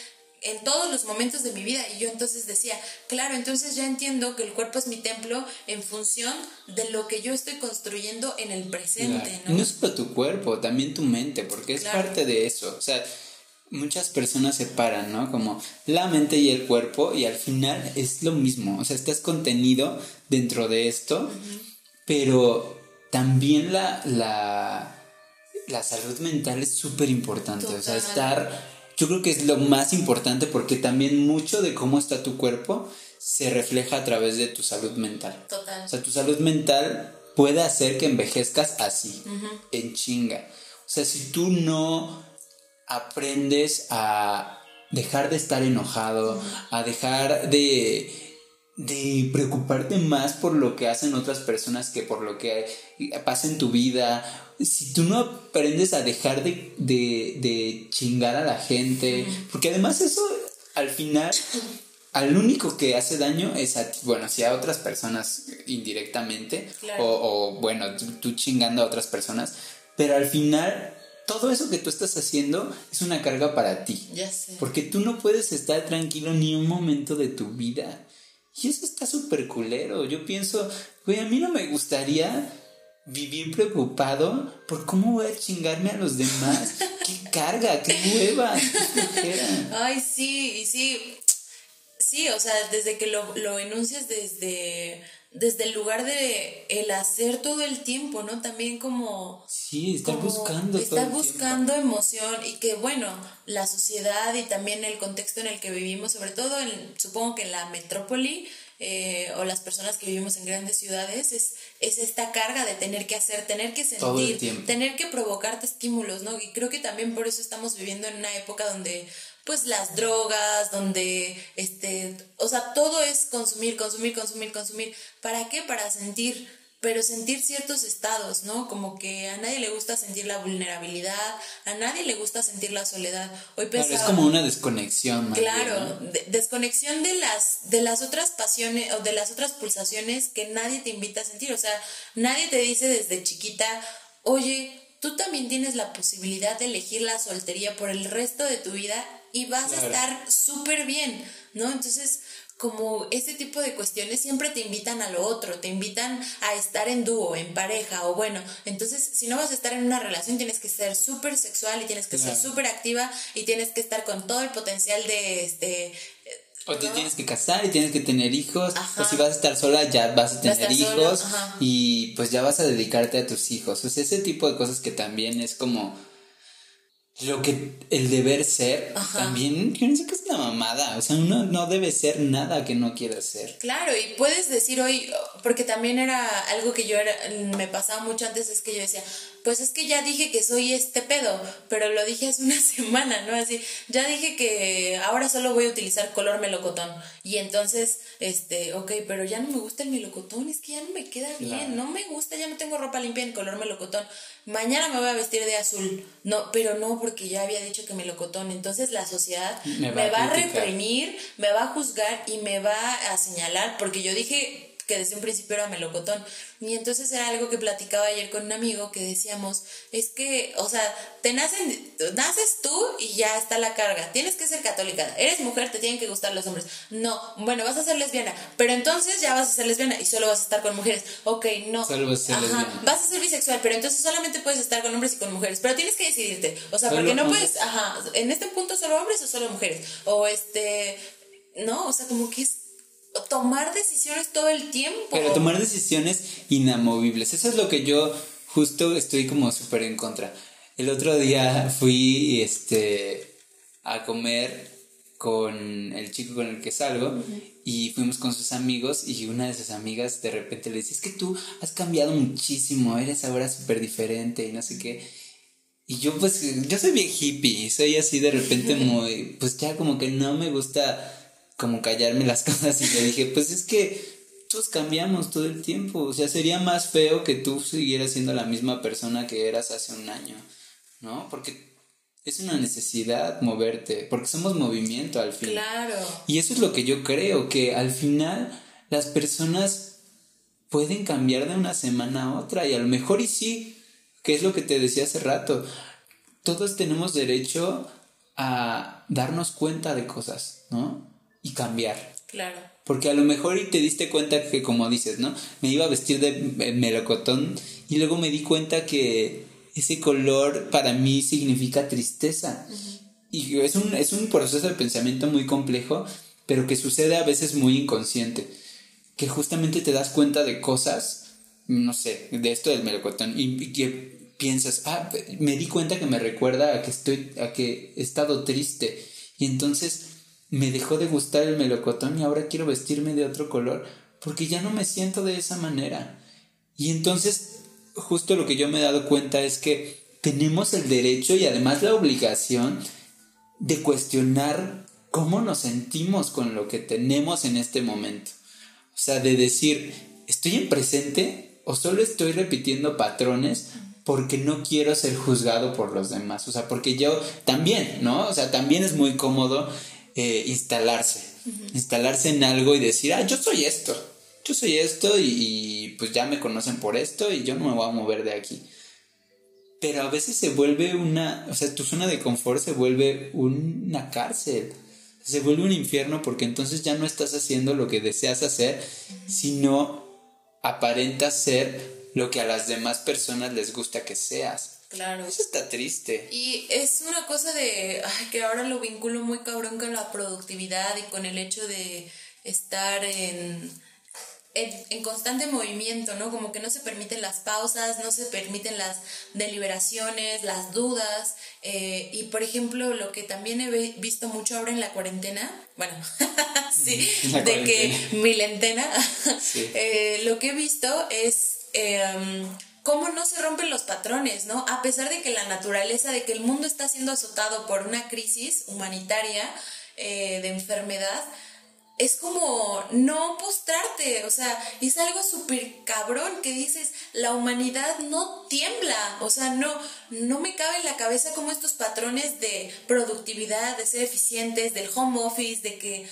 en todos los momentos de mi vida. Y yo entonces decía, claro, entonces ya entiendo que el cuerpo es mi templo en función de lo que yo estoy construyendo en el presente. ¿no? no es solo tu cuerpo, también tu mente, porque es parte de eso. O sea, muchas personas separan, ¿no? Como la mente y el cuerpo y al final es lo mismo, o sea, estás contenido dentro de esto, pero también la, la, la salud mental es súper importante, o sea, estar, yo creo que es lo más importante porque también mucho de cómo está tu cuerpo se refleja a través de tu salud mental. Total. O sea, tu salud mental puede hacer que envejezcas así, en chinga. O sea, si tú no aprendes a dejar de estar enojado, a dejar de, de preocuparte más por lo que hacen otras personas que por lo que pasa en tu vida. Si tú no aprendes a dejar de, de, chingar a la gente, porque además eso al final al único que hace daño es a ti, bueno, si a otras personas indirectamente, o, o, bueno, tú, chingando a otras personas, pero al final todo eso que tú estás haciendo es una carga para ti. Ya sé. Porque tú no puedes estar tranquilo ni un momento de tu vida. Y eso está súper culero. Yo pienso, güey, a mí no me gustaría vivir preocupado por cómo voy a chingarme a los demás. qué carga, qué hueva, qué Ay, sí, y sí. Sí, o sea, desde que lo, lo enuncias desde desde el lugar de el hacer todo el tiempo, ¿no? También como... Sí, estar buscando. Estar buscando emoción y que, bueno, la sociedad y también el contexto en el que vivimos, sobre todo, en, supongo que en la metrópoli eh, o las personas que vivimos en grandes ciudades, es, es esta carga de tener que hacer, tener que sentir, tener que provocarte estímulos, ¿no? Y creo que también por eso estamos viviendo en una época donde pues las drogas, donde, este, o sea, todo es consumir, consumir, consumir, consumir. ¿Para qué? Para sentir, pero sentir ciertos estados, ¿no? Como que a nadie le gusta sentir la vulnerabilidad, a nadie le gusta sentir la soledad. Hoy pensaba, es como una desconexión. claro, desconexión de las, de las otras pasiones o de las otras pulsaciones que nadie te invita a sentir. O sea, nadie te dice desde chiquita, oye, tú también tienes la posibilidad de elegir la soltería por el resto de tu vida y vas a estar súper bien, ¿no? Entonces, como ese tipo de cuestiones siempre te invitan a lo otro, te invitan a estar en dúo, en pareja, o bueno, entonces si no vas a estar en una relación tienes que ser súper sexual y tienes que ser súper activa y tienes que estar con todo el potencial de este o te tienes que casar y tienes que tener hijos. O si vas a estar sola, ya vas a tener hijos. y pues ya vas a dedicarte a tus hijos. O sea, ese tipo de cosas que también es como lo que el deber ser también yo no sé que es una mamada o sea uno no debe ser nada que no quiera ser. Claro y puedes decir hoy porque también era algo que yo era, me pasaba mucho antes es que yo decía pues es que ya dije que soy este pedo, pero lo dije hace una semana, ¿no? Así, ya dije que ahora solo voy a utilizar color melocotón. Y entonces, este, ok, pero ya no me gusta el melocotón, es que ya no me queda bien, no me gusta, ya no tengo ropa limpia en color melocotón. Mañana me voy a vestir de azul. No, pero no, porque ya había dicho que melocotón. Entonces la sociedad me va, va a reprimir, me va a juzgar y me va a señalar, porque yo dije que desde un principio era melocotón. Y entonces era algo que platicaba ayer con un amigo que decíamos, es que, o sea, te nacen, naces tú y ya está la carga. Tienes que ser católica. Eres mujer, te tienen que gustar los hombres. No, bueno, vas a ser lesbiana, pero entonces ya vas a ser lesbiana y solo vas a estar con mujeres. Ok, no. Solo vas a ser ajá, Vas a ser bisexual, pero entonces solamente puedes estar con hombres y con mujeres. Pero tienes que decidirte. O sea, porque no puedes, ajá, en este punto solo hombres o solo mujeres. O este, no, o sea, como que es tomar decisiones todo el tiempo. Pero tomar decisiones inamovibles. Eso es lo que yo justo estoy como súper en contra. El otro día fui este, a comer con el chico con el que salgo y fuimos con sus amigos y una de sus amigas de repente le dice, es que tú has cambiado muchísimo, eres ahora súper diferente y no sé qué. Y yo pues, yo soy bien hippie, soy así de repente muy, pues ya como que no me gusta como callarme las cosas y le dije, pues es que todos cambiamos todo el tiempo, o sea, sería más feo que tú siguieras siendo la misma persona que eras hace un año, ¿no? Porque es una necesidad moverte, porque somos movimiento al fin. Claro. Y eso es lo que yo creo, que al final las personas pueden cambiar de una semana a otra y a lo mejor y sí, que es lo que te decía hace rato, todos tenemos derecho a darnos cuenta de cosas, ¿no? Y cambiar. Claro. Porque a lo mejor y te diste cuenta que, como dices, ¿no? Me iba a vestir de melocotón y luego me di cuenta que ese color para mí significa tristeza. Y es un, es un proceso de pensamiento muy complejo, pero que sucede a veces muy inconsciente. Que justamente te das cuenta de cosas, no sé, de esto del melocotón, y, que piensas, ah, me di cuenta que me recuerda a que estoy, a que he estado triste. Y entonces me dejó de gustar el melocotón y ahora quiero vestirme de otro color porque ya no me siento de esa manera. Y entonces, justo lo que yo me he dado cuenta es que tenemos el derecho y además la obligación de cuestionar cómo nos sentimos con lo que tenemos en este momento. O sea, de decir, ¿estoy en presente o solo estoy repitiendo patrones porque no quiero ser juzgado por los demás? O sea, porque yo también, ¿no? O sea, también es muy cómodo eh, instalarse, instalarse en algo y decir, ah, yo soy esto, yo soy esto y, pues ya me conocen por esto y yo no me voy a mover de aquí. Pero a veces se vuelve una, o sea, tu zona de confort se vuelve una cárcel, se vuelve un infierno porque entonces ya no estás haciendo lo que deseas hacer, sino aparentas ser lo que a las demás personas les gusta que seas. Claro. Eso está triste. Y es una cosa de ay, que ahora lo vinculo muy cabrón con la productividad y con el hecho de estar en, en, constante movimiento, ¿no? Como que no se permiten las pausas, no se permiten las deliberaciones, las dudas. Eh, y por ejemplo, lo que también he visto mucho ahora en la cuarentena, bueno, sí, de que milentena, sí. eh, lo que he visto es... Eh, cómo no se rompen los patrones, ¿no? A pesar de que la naturaleza, de que el mundo está siendo azotado por una crisis humanitaria eh, de enfermedad, es como no postrarte, o sea, es algo súper cabrón que dices, la humanidad no tiembla, o sea, no, no me cabe en la cabeza como estos patrones de productividad, de ser eficientes, del home office, de que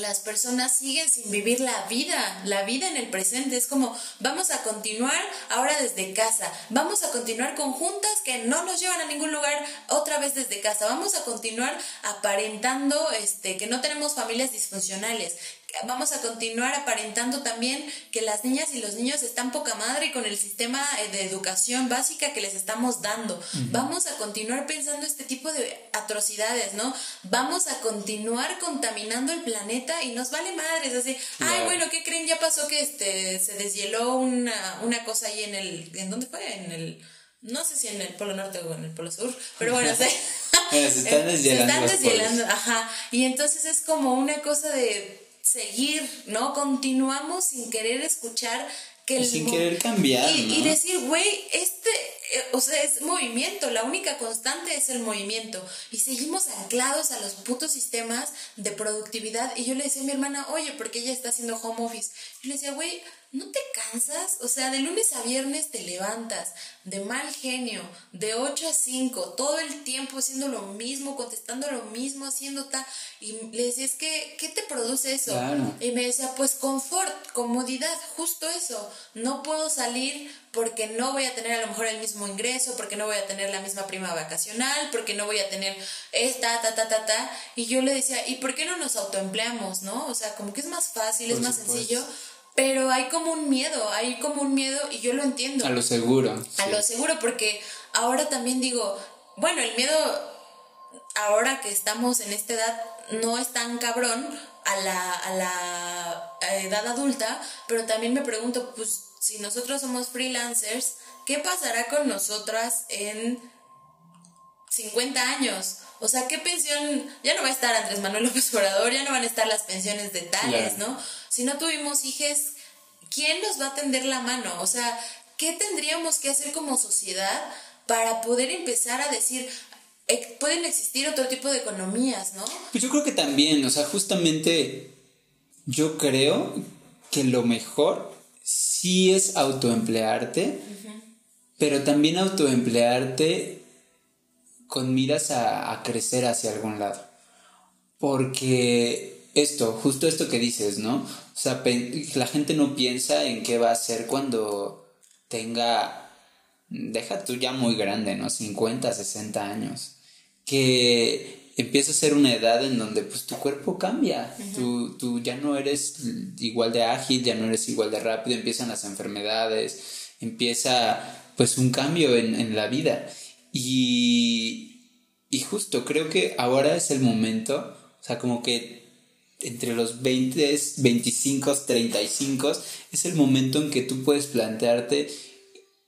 las personas siguen sin vivir la vida, la vida en el presente. Es como, vamos a continuar ahora desde casa, vamos a continuar con juntas que no nos llevan a ningún lugar otra vez desde casa, vamos a continuar aparentando este, que no tenemos familias disfuncionales, vamos a continuar aparentando también que las niñas y los niños están poca madre con el sistema eh, de educación básica que les estamos dando. Vamos a continuar pensando este tipo de atrocidades, ¿no? Vamos a continuar contaminando el planeta y nos vale madres, así, ay, bueno, ¿qué creen? Ya pasó que este se deshieló una, una cosa ahí en el ¿en dónde fue? En el no sé si en el Polo Norte o en el Polo Sur, pero bueno, se, se están deshielando. Se están deshielando, ajá. Y entonces es como una cosa de seguir, ¿no? Continuamos sin querer escuchar que el sin querer cambiar. Y, y decir, güey, este, eh, o sea, es movimiento, la única constante es el movimiento. Y seguimos anclados a los putos sistemas de productividad. Y yo le decía a mi hermana, oye, porque ella está haciendo home office. Yo le decía, güey, ¿no te cansas? O sea, de lunes a viernes te levantas de mal genio, de 8 a 5, todo el tiempo haciendo lo mismo, contestando lo mismo, haciendo tal. Y le decía, es que, ¿qué te produce eso? Y me decía, pues confort, comodidad, justo eso. No puedo salir porque no voy a tener a lo mejor el mismo ingreso, porque no voy a tener la misma prima vacacional, porque no voy a tener esta, ta, ta, ta, ta. Y yo le decía, ¿y por qué no nos autoempleamos, no? O sea, como que es más fácil, es más sencillo pero hay como un miedo, hay como un miedo y yo lo entiendo. A lo seguro. A lo seguro, porque ahora también digo, bueno, el miedo, ahora que estamos en esta edad, no es tan cabrón a la, a la edad adulta, pero también me pregunto, pues si nosotros somos freelancers, ¿qué pasará con nosotras en 50 años? O sea, ¿qué pensión? Ya no va a estar Andrés Manuel López Obrador, ya no van a estar las pensiones de tales, ¿no? Si no tuvimos hijos, ¿quién nos va a tender la mano? O sea, ¿qué tendríamos que hacer como sociedad para poder empezar a decir, pueden existir otro tipo de economías, ¿no? Pues yo creo que también, o sea, justamente yo creo que lo mejor sí es autoemplearte, pero también autoemplearte con miras a, crecer hacia algún lado. Porque esto, justo esto que dices, ¿no? O sea, la gente no piensa en qué va a hacer cuando tenga, deja tú ya muy grande, ¿no? 50, 60 años. Que empieza a ser una edad en donde pues tu cuerpo cambia, tú, tú, ya no eres igual de ágil, ya no eres igual de rápido, empiezan las enfermedades, empieza pues un cambio en, en la vida. Y, y justo creo que ahora es el momento, o sea, como que entre los 20, 25, 35 es el momento en que tú puedes plantearte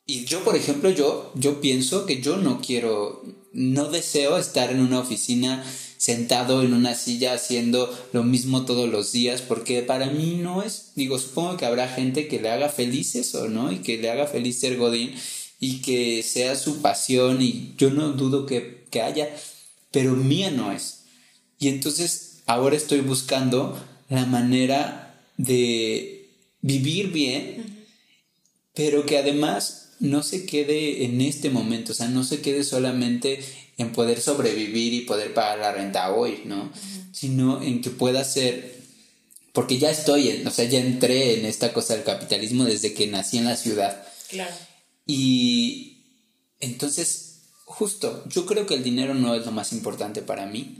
y yo, por ejemplo, yo, yo pienso que yo no quiero, no deseo estar en una oficina sentado en una silla haciendo lo mismo todos los días, porque para mí no es, digo, supongo que habrá gente que le haga feliz eso, ¿no? Y que le haga feliz ser Godín y que sea su pasión y yo no dudo que, que haya, pero mía no es. Y entonces ahora estoy buscando la manera de vivir bien, pero que además no se quede en este momento, o sea, no se quede solamente en poder sobrevivir y poder pagar la renta hoy, ¿no? Sino en que pueda ser, porque ya estoy, en, o sea, ya entré en esta cosa del capitalismo desde que nací en la ciudad. Claro. Y entonces, justo, yo creo que el dinero no es lo más importante para mí.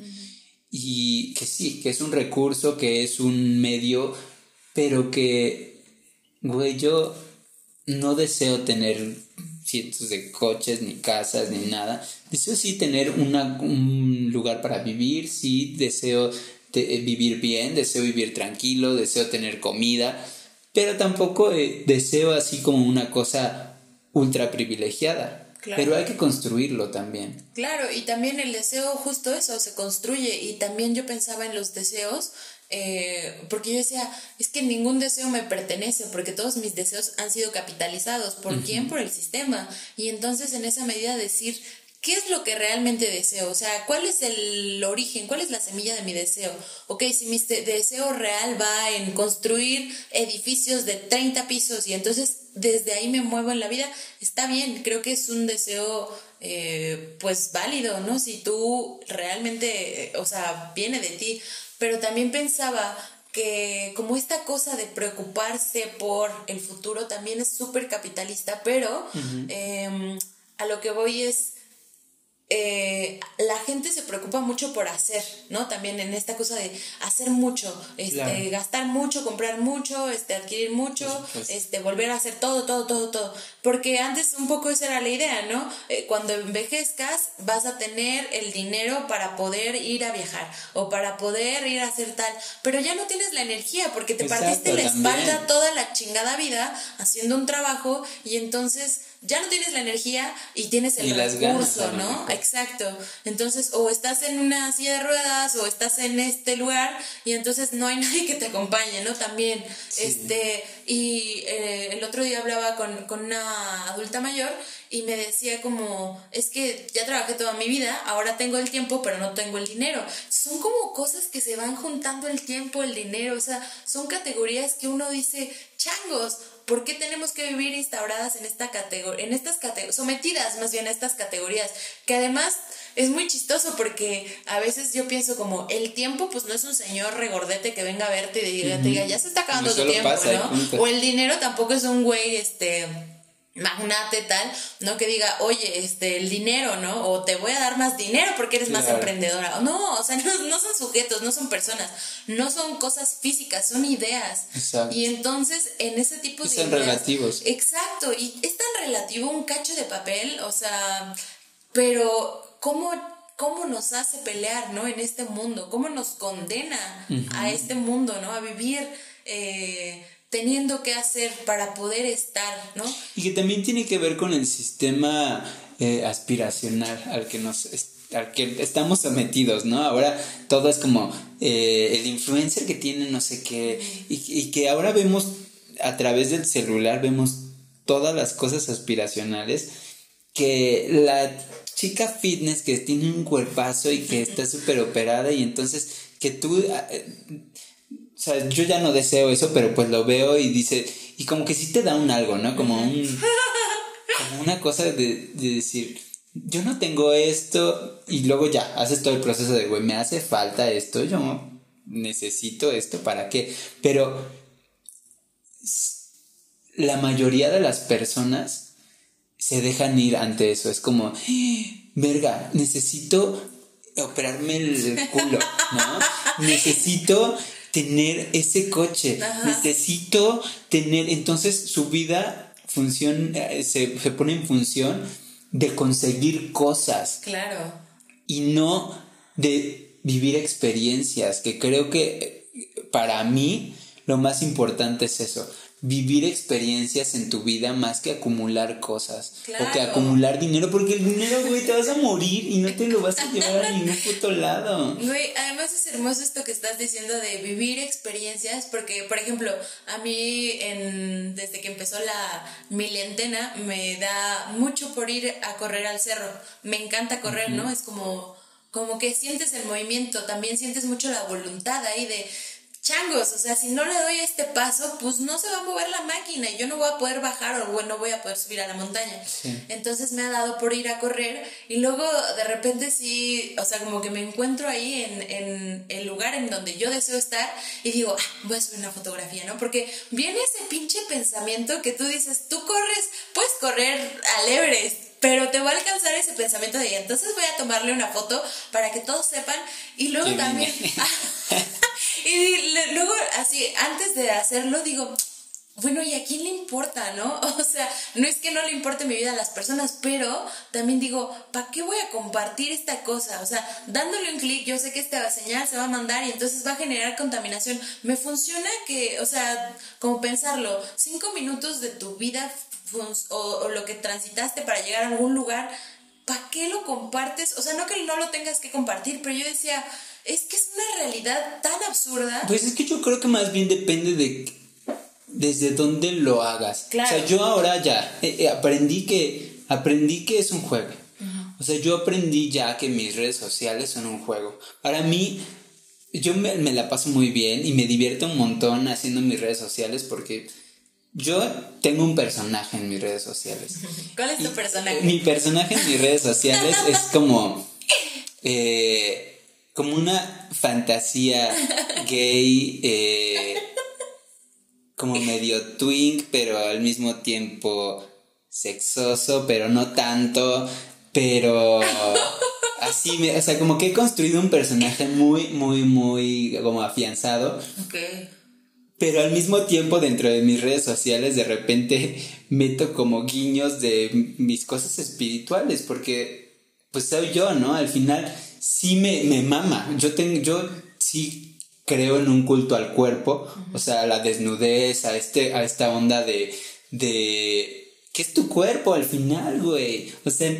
Y que sí, que es un recurso, que es un medio, pero que, güey, yo no deseo tener cientos de coches, ni casas, ni nada. Deseo sí tener una, un lugar para vivir, sí deseo eh, vivir bien, deseo vivir tranquilo, deseo tener comida, pero tampoco eh, deseo así como una cosa ultra privilegiada. Pero hay que construirlo también. Claro, y también el deseo, justo eso, se construye. Y también yo pensaba en los deseos eh, porque yo decía, es que ningún deseo me pertenece, porque todos mis deseos han sido capitalizados. ¿Por quién? Por el sistema. Y entonces en esa medida decir, ¿qué es lo que realmente deseo? O sea, ¿cuál es el origen? ¿Cuál es la semilla de mi deseo? Ok, si mi deseo real va en construir edificios de 30 pisos y entonces desde ahí me muevo en la vida, está bien, creo que es un deseo eh, pues válido, ¿no? Si tú realmente, eh, o sea, viene de ti pero también pensaba que como esta cosa de preocuparse por el futuro también es súper capitalista, pero em, a lo que voy es eh, la gente se preocupa mucho por hacer, ¿no? También en esta cosa de hacer mucho, este, gastar mucho, comprar mucho, este, adquirir mucho, este, volver a hacer todo, todo, todo, todo. Porque antes un poco esa era la idea, ¿no? Eh, cuando envejezcas vas a tener el dinero para poder ir a viajar o para poder ir a hacer tal, pero ya no tienes la energía porque te partiste la espalda toda la chingada vida haciendo un trabajo y entonces ya no tienes la energía y tienes el recurso, ¿no? Exacto. Entonces, o estás en una silla de ruedas o estás en este lugar y entonces no hay nadie que te acompañe, ¿no? También, este, y eh, el otro día hablaba con, con una adulta mayor y me decía como, es que ya trabajé toda mi vida, ahora tengo el tiempo, pero no tengo el dinero. Son como cosas que se van juntando el tiempo, el dinero, o sea, son categorías que uno dice, changos, ¿por qué tenemos que vivir instauradas en esta categoría, en estas categorías, sometidas más bien a estas categorías? Que además es muy chistoso porque a veces yo pienso como el tiempo pues no es un señor regordete que venga a verte y diga, diga ya se está acabando tu tiempo, ¿no? O el dinero tampoco es un güey este magnate tal, no que diga, oye, este, el dinero, ¿no? O te voy a dar más dinero porque eres más emprendedora. No, o sea, no, son sujetos, no son personas, no son cosas físicas, son ideas. Exacto. Y entonces, en ese tipo de... Son relativos. Exacto, y es tan relativo un cacho de papel, o sea, pero ¿cómo, cómo nos hace pelear, ¿no? En este mundo, cómo nos condena a este mundo, ¿no? A vivir... Eh, teniendo que hacer para poder estar, ¿no? Y que también tiene que ver con el sistema eh, aspiracional al que nos al que estamos sometidos, ¿no? Ahora todo es como eh, el influencer que tiene no sé qué y, y, que ahora vemos a través del celular vemos todas las cosas aspiracionales que la chica fitness que tiene un cuerpazo y que está súper operada y entonces que tú, eh, o sea, yo ya no deseo eso, pero pues lo veo y dice, y como que sí te da un algo, ¿no? Como un, como una cosa de, de decir, yo no tengo esto y luego ya, haces todo el proceso de, güey, me hace falta esto, yo necesito esto, ¿para qué? Pero la mayoría de las personas se dejan ir ante eso. Es como, verga, necesito operarme el culo, ¿no? necesito tener ese coche, necesito tener, entonces su vida funciona, eh, se, se pone en función de conseguir cosas. Claro. Y no de vivir experiencias, que creo que eh, para mí lo más importante es eso vivir experiencias en tu vida más que acumular cosas o que acumular dinero, porque el dinero, güey, te vas a morir y no te lo vas a llevar a ningún puto lado. Güey, además es hermoso esto que estás diciendo de vivir experiencias, porque, por ejemplo, a mí en, desde que empezó la milentena me da mucho por ir a correr al cerro. Me encanta correr, ¿no? Es como como que sientes el movimiento, también sientes mucho la voluntad ahí de changos, o sea, si no le doy este paso, pues no se va a mover la máquina y yo no voy a poder bajar o bueno, no voy a poder subir a la montaña. Entonces me ha dado por ir a correr y luego de repente sí, o sea, como que me encuentro ahí en, en el lugar en donde yo deseo estar y digo, ah, voy a subir una fotografía, ¿no? Porque viene ese pinche pensamiento que tú dices, tú corres, puedes correr al Everest, pero te va a alcanzar ese pensamiento de, entonces voy a tomarle una foto para que todos sepan y luego también... Y luego, así, antes de hacerlo, digo, bueno, ¿y a quién le importa, no? O sea, no es que no le importe mi vida a las personas, pero también digo, ¿para qué voy a compartir esta cosa? O sea, dándole un clic, yo sé que esta señal se va a mandar y entonces va a generar contaminación. Me funciona que, o sea, como pensarlo, cinco minutos de tu vida o, o lo que transitaste para llegar a algún lugar, ¿para qué lo compartes? O sea, no que no lo tengas que compartir, pero yo decía, es que es una realidad tan absurda. Pues es que yo creo que más bien depende de desde dónde lo hagas. O sea, yo ahora ya eh, eh, aprendí que aprendí que es un juego. O sea, yo aprendí ya que mis redes sociales son un juego. Para mí, yo me, me, la paso muy bien y me divierto un montón haciendo mis redes sociales porque yo tengo un personaje en mis redes sociales. ¿Cuál es tu personaje? Mi personaje en mis redes sociales es como... Eh, como una fantasía gay, eh, como medio twink, pero al mismo tiempo sexoso, pero no tanto, pero así, me, o sea, como que he construido un personaje muy, muy, muy como afianzado. Pero al mismo tiempo dentro de mis redes sociales de repente meto como guiños de mis cosas espirituales, porque pues soy yo, ¿no? Al final sí me, me mama. Yo, tengo, yo sí creo en un culto al cuerpo, o sea, a la desnudez, a, este, a esta onda de, de ¿Qué es tu cuerpo al final, güey? O sea,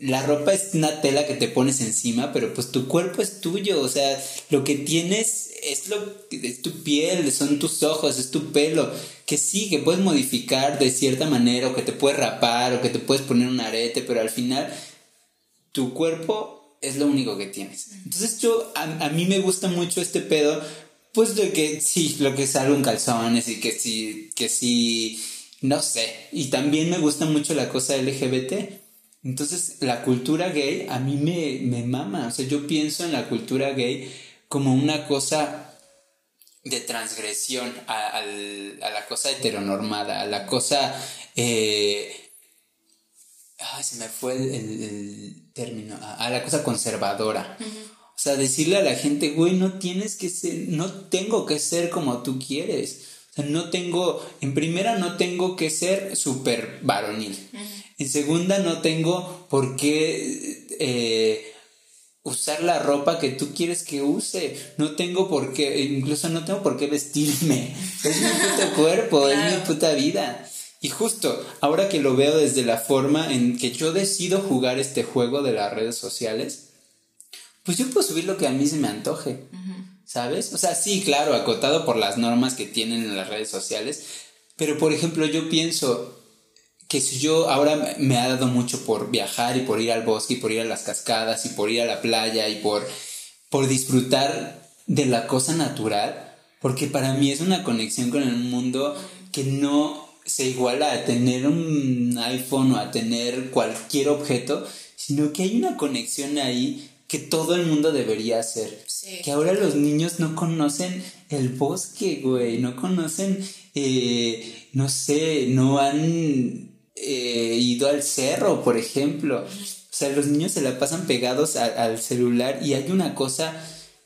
la ropa es una tela que te pones encima, pero pues tu cuerpo es tuyo, o sea, lo que tienes es lo es tu piel, son tus ojos, es tu pelo, que sí, que puedes modificar de cierta manera, o que te puedes rapar, o que te puedes poner un arete, pero al final tu cuerpo es lo único que tienes. Entonces yo, a, mí me gusta mucho este pedo, pues de que sí, lo que sale un calzones y que sí, que sí, no sé. Y también me gusta mucho la cosa LGBT. Entonces la cultura gay a mí me, me mama. O sea, yo pienso en la cultura gay como una cosa de transgresión a, a la cosa heteronormada, a la cosa eh, Ay, se me fue el, término. A, la cosa conservadora. O sea, decirle a la gente, güey, no tienes que ser, no tengo que ser como tú quieres. O sea, no tengo, en primera no tengo que ser súper varonil. En segunda no tengo por qué eh, usar la ropa que tú quieres que use. No tengo por qué, incluso no tengo por qué vestirme. Es mi puto cuerpo, es mi puta vida. Y justo, ahora que lo veo desde la forma en que yo decido jugar este juego de las redes sociales, pues yo puedo subir lo que a mí se me antoje, ¿sabes? O sea, sí, claro, acotado por las normas que tienen en las redes sociales, pero por ejemplo yo pienso que si yo ahora me ha dado mucho por viajar y por ir al bosque y por ir a las cascadas y por ir a la playa y por, por disfrutar de la cosa natural, porque para mí es una conexión con el mundo que no se iguala a tener un iPhone o a tener cualquier objeto, sino que hay una conexión ahí que todo el mundo debería hacer. Que ahora los niños no conocen el bosque, güey, no conocen, eh, no sé, no han eh, ido al cerro, por ejemplo. O sea, los niños se la pasan pegados al celular y hay una cosa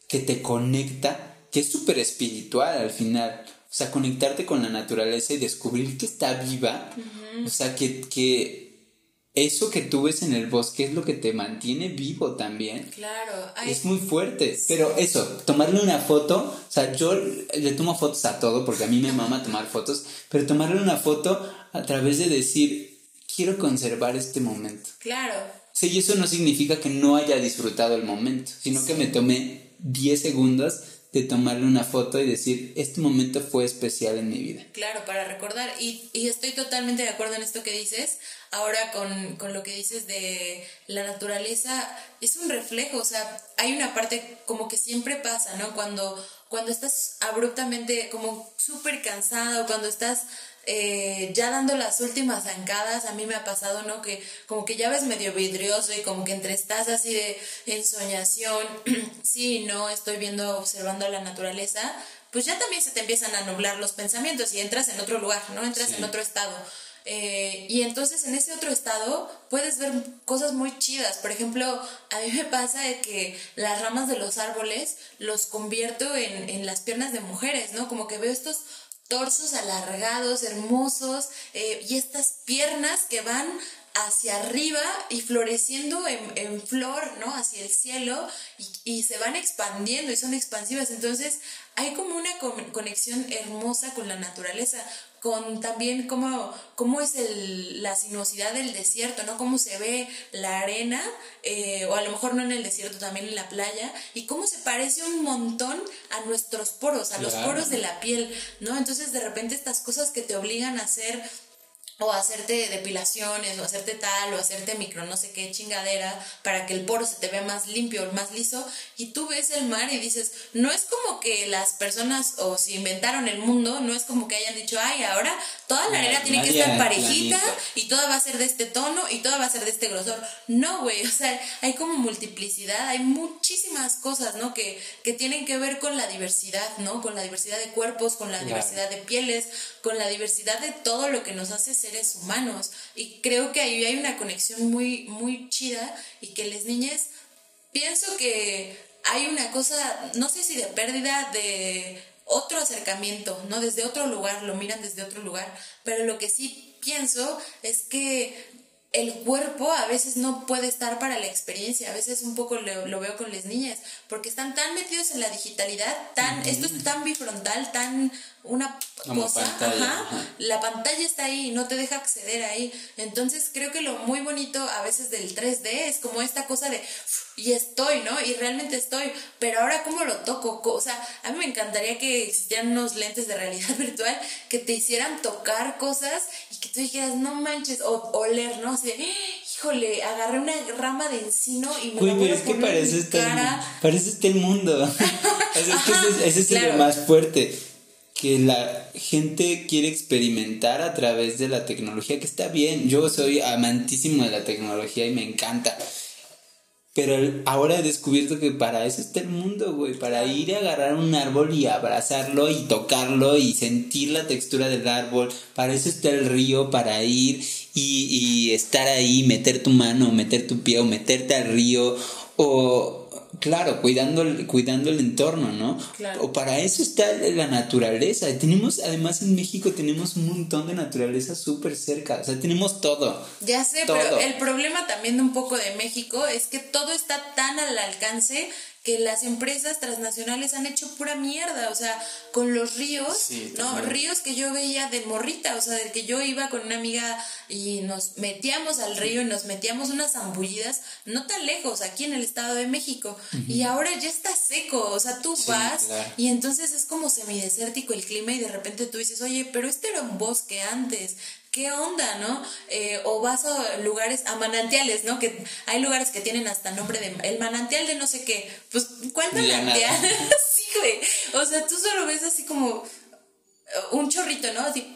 que te conecta que es súper espiritual al final. O sea, conectarte con la naturaleza y descubrir que está viva. O sea, que, que eso que tú ves en el bosque es lo que te mantiene vivo también. Claro. Es muy fuerte. Pero eso, tomarle una foto, o sea, yo le tomo fotos a todo porque a mí me mama tomar fotos, pero tomarle una foto a través de decir, quiero conservar este momento. Claro. Sí, y eso no significa que no haya disfrutado el momento, sino que me tomé 10 segundos de tomarle una foto y decir, este momento fue especial en mi vida. Claro, para recordar. Y, y estoy totalmente de acuerdo en esto que dices. Ahora con, con, lo que dices de la naturaleza, es un reflejo, o sea, hay una parte como que siempre pasa, ¿no? Cuando, cuando estás abruptamente como súper cansado, cuando estás eh, ya dando las últimas zancadas, a mí me ha pasado, ¿no? Que como que ya ves medio vidrioso y como que entre estás así de ensoñación, sí, no, estoy viendo, observando la naturaleza, pues ya también se te empiezan a nublar los pensamientos y entras en otro lugar, ¿no? Entras en otro estado. Eh, y entonces en ese otro estado puedes ver cosas muy chidas. Por ejemplo, a mí me pasa de que las ramas de los árboles los convierto en, en las piernas de mujeres, ¿no? Como que veo estos torsos alargados, hermosos, eh, y estas piernas que van hacia arriba y floreciendo en, flor, ¿no? Hacia el cielo y, se van expandiendo y son expansivas. Entonces hay como una conexión hermosa con la naturaleza, con también cómo, cómo es el, la sinuosidad del desierto, ¿no? Cómo se ve la arena, eh, o a lo mejor no en el desierto, también en la playa, y cómo se parece un montón a nuestros poros, a los poros de la piel, ¿no? Entonces de repente estas cosas que te obligan a hacer o hacerte depilaciones, o hacerte tal, o hacerte micro, no sé qué chingadera, para que el poro se te vea más limpio, más liso, y tú ves el mar y dices, no es como que las personas, o si inventaron el mundo, no es como que hayan dicho, ay, ahora toda la arena tiene que estar parejita, y toda va a ser de este tono, y toda va a ser de este grosor. No, güey, o sea, hay como multiplicidad, hay muchísimas cosas, ¿no? Que, que tienen que ver con la diversidad, ¿no? Con la diversidad de cuerpos, con la diversidad de pieles, con la diversidad de todo lo que nos hace seres humanos. Y creo que ahí hay una conexión muy, muy chida y que las niñas, pienso que hay una cosa, no sé si de pérdida de otro acercamiento, ¿no? Desde otro lugar, lo miran desde otro lugar, pero lo que sí pienso es que el cuerpo a veces no puede estar para la experiencia, a veces un poco lo, veo con las niñas, porque están tan metidos en la digitalidad, tan, esto es tan bifrontal, tan una cosa, la pantalla está ahí y no te deja acceder ahí. Entonces creo que lo muy bonito a veces del 3D es como esta cosa de, y estoy, ¿no? Y realmente estoy, pero ahora cómo lo toco, o sea, a mí me encantaría que existieran unos lentes de realidad virtual que te hicieran tocar cosas y que tú dijeras, no manches, o oler, ¿no? Así de, híjole, agarré una rama de encino y me Uy, pero es que parece este, parece este mundo. ese, es lo más fuerte que la gente quiere experimentar a través de la tecnología, que está bien, yo soy amantísimo de la tecnología y me encanta. Pero ahora he descubierto que para eso está el mundo, güey, para ir a agarrar un árbol y abrazarlo y tocarlo y sentir la textura del árbol, para eso está el río, para ir y, y estar ahí, meter tu mano, meter tu pie o meterte al río o Claro, cuidando el, cuidando el entorno, ¿no? O para eso está la naturaleza. Tenemos, además en México tenemos un montón de naturaleza súper cerca. O sea, tenemos todo. Ya sé, pero el problema también de un poco de México es que todo está tan al alcance que las empresas transnacionales han hecho pura mierda, o sea, con los ríos, ¿no? Ríos que yo veía de morrita, o sea, del que yo iba con una amiga y nos metíamos al río y nos metíamos unas zambullidas, no tan lejos, aquí en el Estado de México, y ahora ya está seco, o sea, tú vas y entonces es como semidesértico el clima y de repente tú dices, oye, pero este era un bosque antes, ¿qué onda, no? Eh, o vas a lugares, a manantiales, ¿no? Que hay lugares que tienen hasta nombre de el manantial de no sé qué. Pues, ¿cuál manantial? sí, güey. O sea, tú solo ves así como un chorrito, ¿no? Así.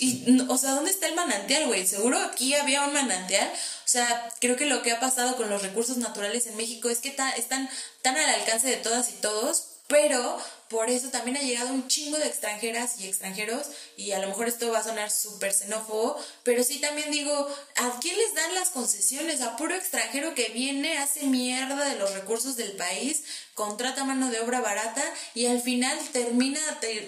Y, o sea, ¿dónde está el manantial, güey? Seguro aquí había un manantial. O sea, creo que lo que ha pasado con los recursos naturales en México es que están tan al alcance de todas y todos, pero por eso también ha llegado un chingo de extranjeras y extranjeros, y a lo mejor esto va a sonar súper xenófobo, pero sí también digo, ¿a quién les dan las concesiones? A puro extranjero que viene, hace mierda de los recursos del país, contrata mano de obra barata y al final termina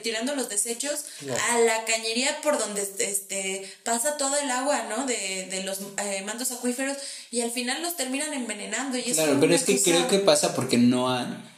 tirando los desechos a la cañería por donde este pasa todo el agua, ¿no? De, de los eh, mantos acuíferos y al final los terminan envenenando. Y claro, pero es que creo que pasa porque no han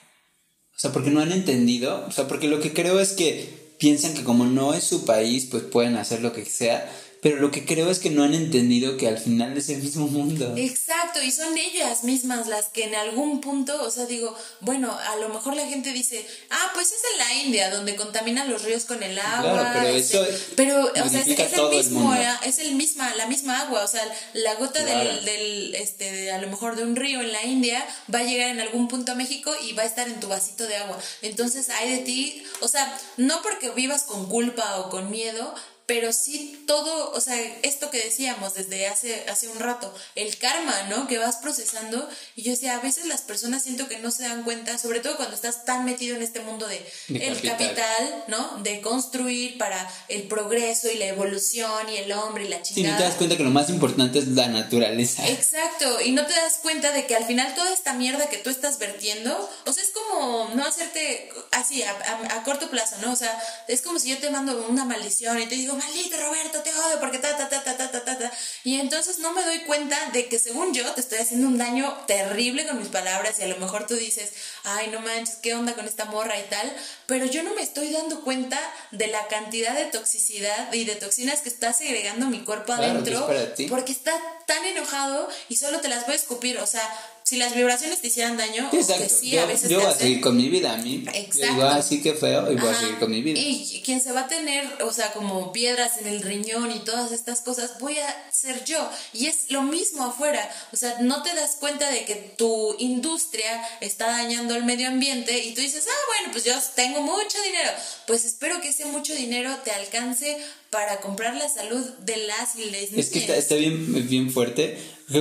sea, porque no han entendido, o sea, porque lo que creo es que piensan que como no es su país, pues pueden hacer lo que sea, pero lo que creo es que no han entendido que al final es el mismo mundo. Exacto, y son ellas mismas las que en algún punto, o sea, digo, bueno, a lo mejor la gente dice, ah, pues es en la India donde contaminan los ríos con el agua. Claro, pero eso. Pero, o sea, es, el mismo, eh, es el misma, la misma agua, o sea, la gota del, del, este, a lo mejor de un río en la India va a llegar en algún punto a México y va a estar en tu vasito de agua. Entonces, hay de ti, o sea, no porque vivas con culpa o con miedo, pero sí todo, o sea, esto que decíamos desde hace, hace un rato, el karma, ¿no? Que vas procesando. Y yo decía, a veces las personas siento que no se dan cuenta, sobre todo cuando estás tan metido en este mundo de, el capital. ¿no? De construir para el progreso y la evolución y el hombre y la chingada. Sí, no te das cuenta que lo más importante es la naturaleza. Exacto, y no te das cuenta de que al final toda esta mierda que tú estás vertiendo, o sea, es como no hacerte así a, a corto plazo, ¿no? O sea, es como si yo te mando una maldición y te digo, maldito Roberto, te odio porque ta, ta, ta, ta, ta, ta, ta. Y entonces no me doy cuenta de que según yo te estoy haciendo un daño terrible con mis palabras y a lo mejor tú dices, ay, no manches, ¿qué onda con esta morra y tal? Pero yo no me estoy dando cuenta de la cantidad de toxicidad y de toxinas que está segregando mi cuerpo adentro porque está tan enojado y solo te las voy a escupir, o sea, si las vibraciones te hicieran daño, Exacto. que sí, a veces yo voy a seguir con mi vida, a mí. Exacto. Digo, así que feo y voy a seguir con mi vida. Y quien se va a tener, o sea, como piedras en el riñón y todas estas cosas, voy a ser yo. Y es lo mismo afuera. O sea, no te das cuenta de que tu industria está dañando el medio ambiente y tú dices, ah, bueno, pues yo tengo mucho dinero. Pues espero que ese mucho dinero te alcance para comprar la salud de las y Es que está, está bien, bien fuerte.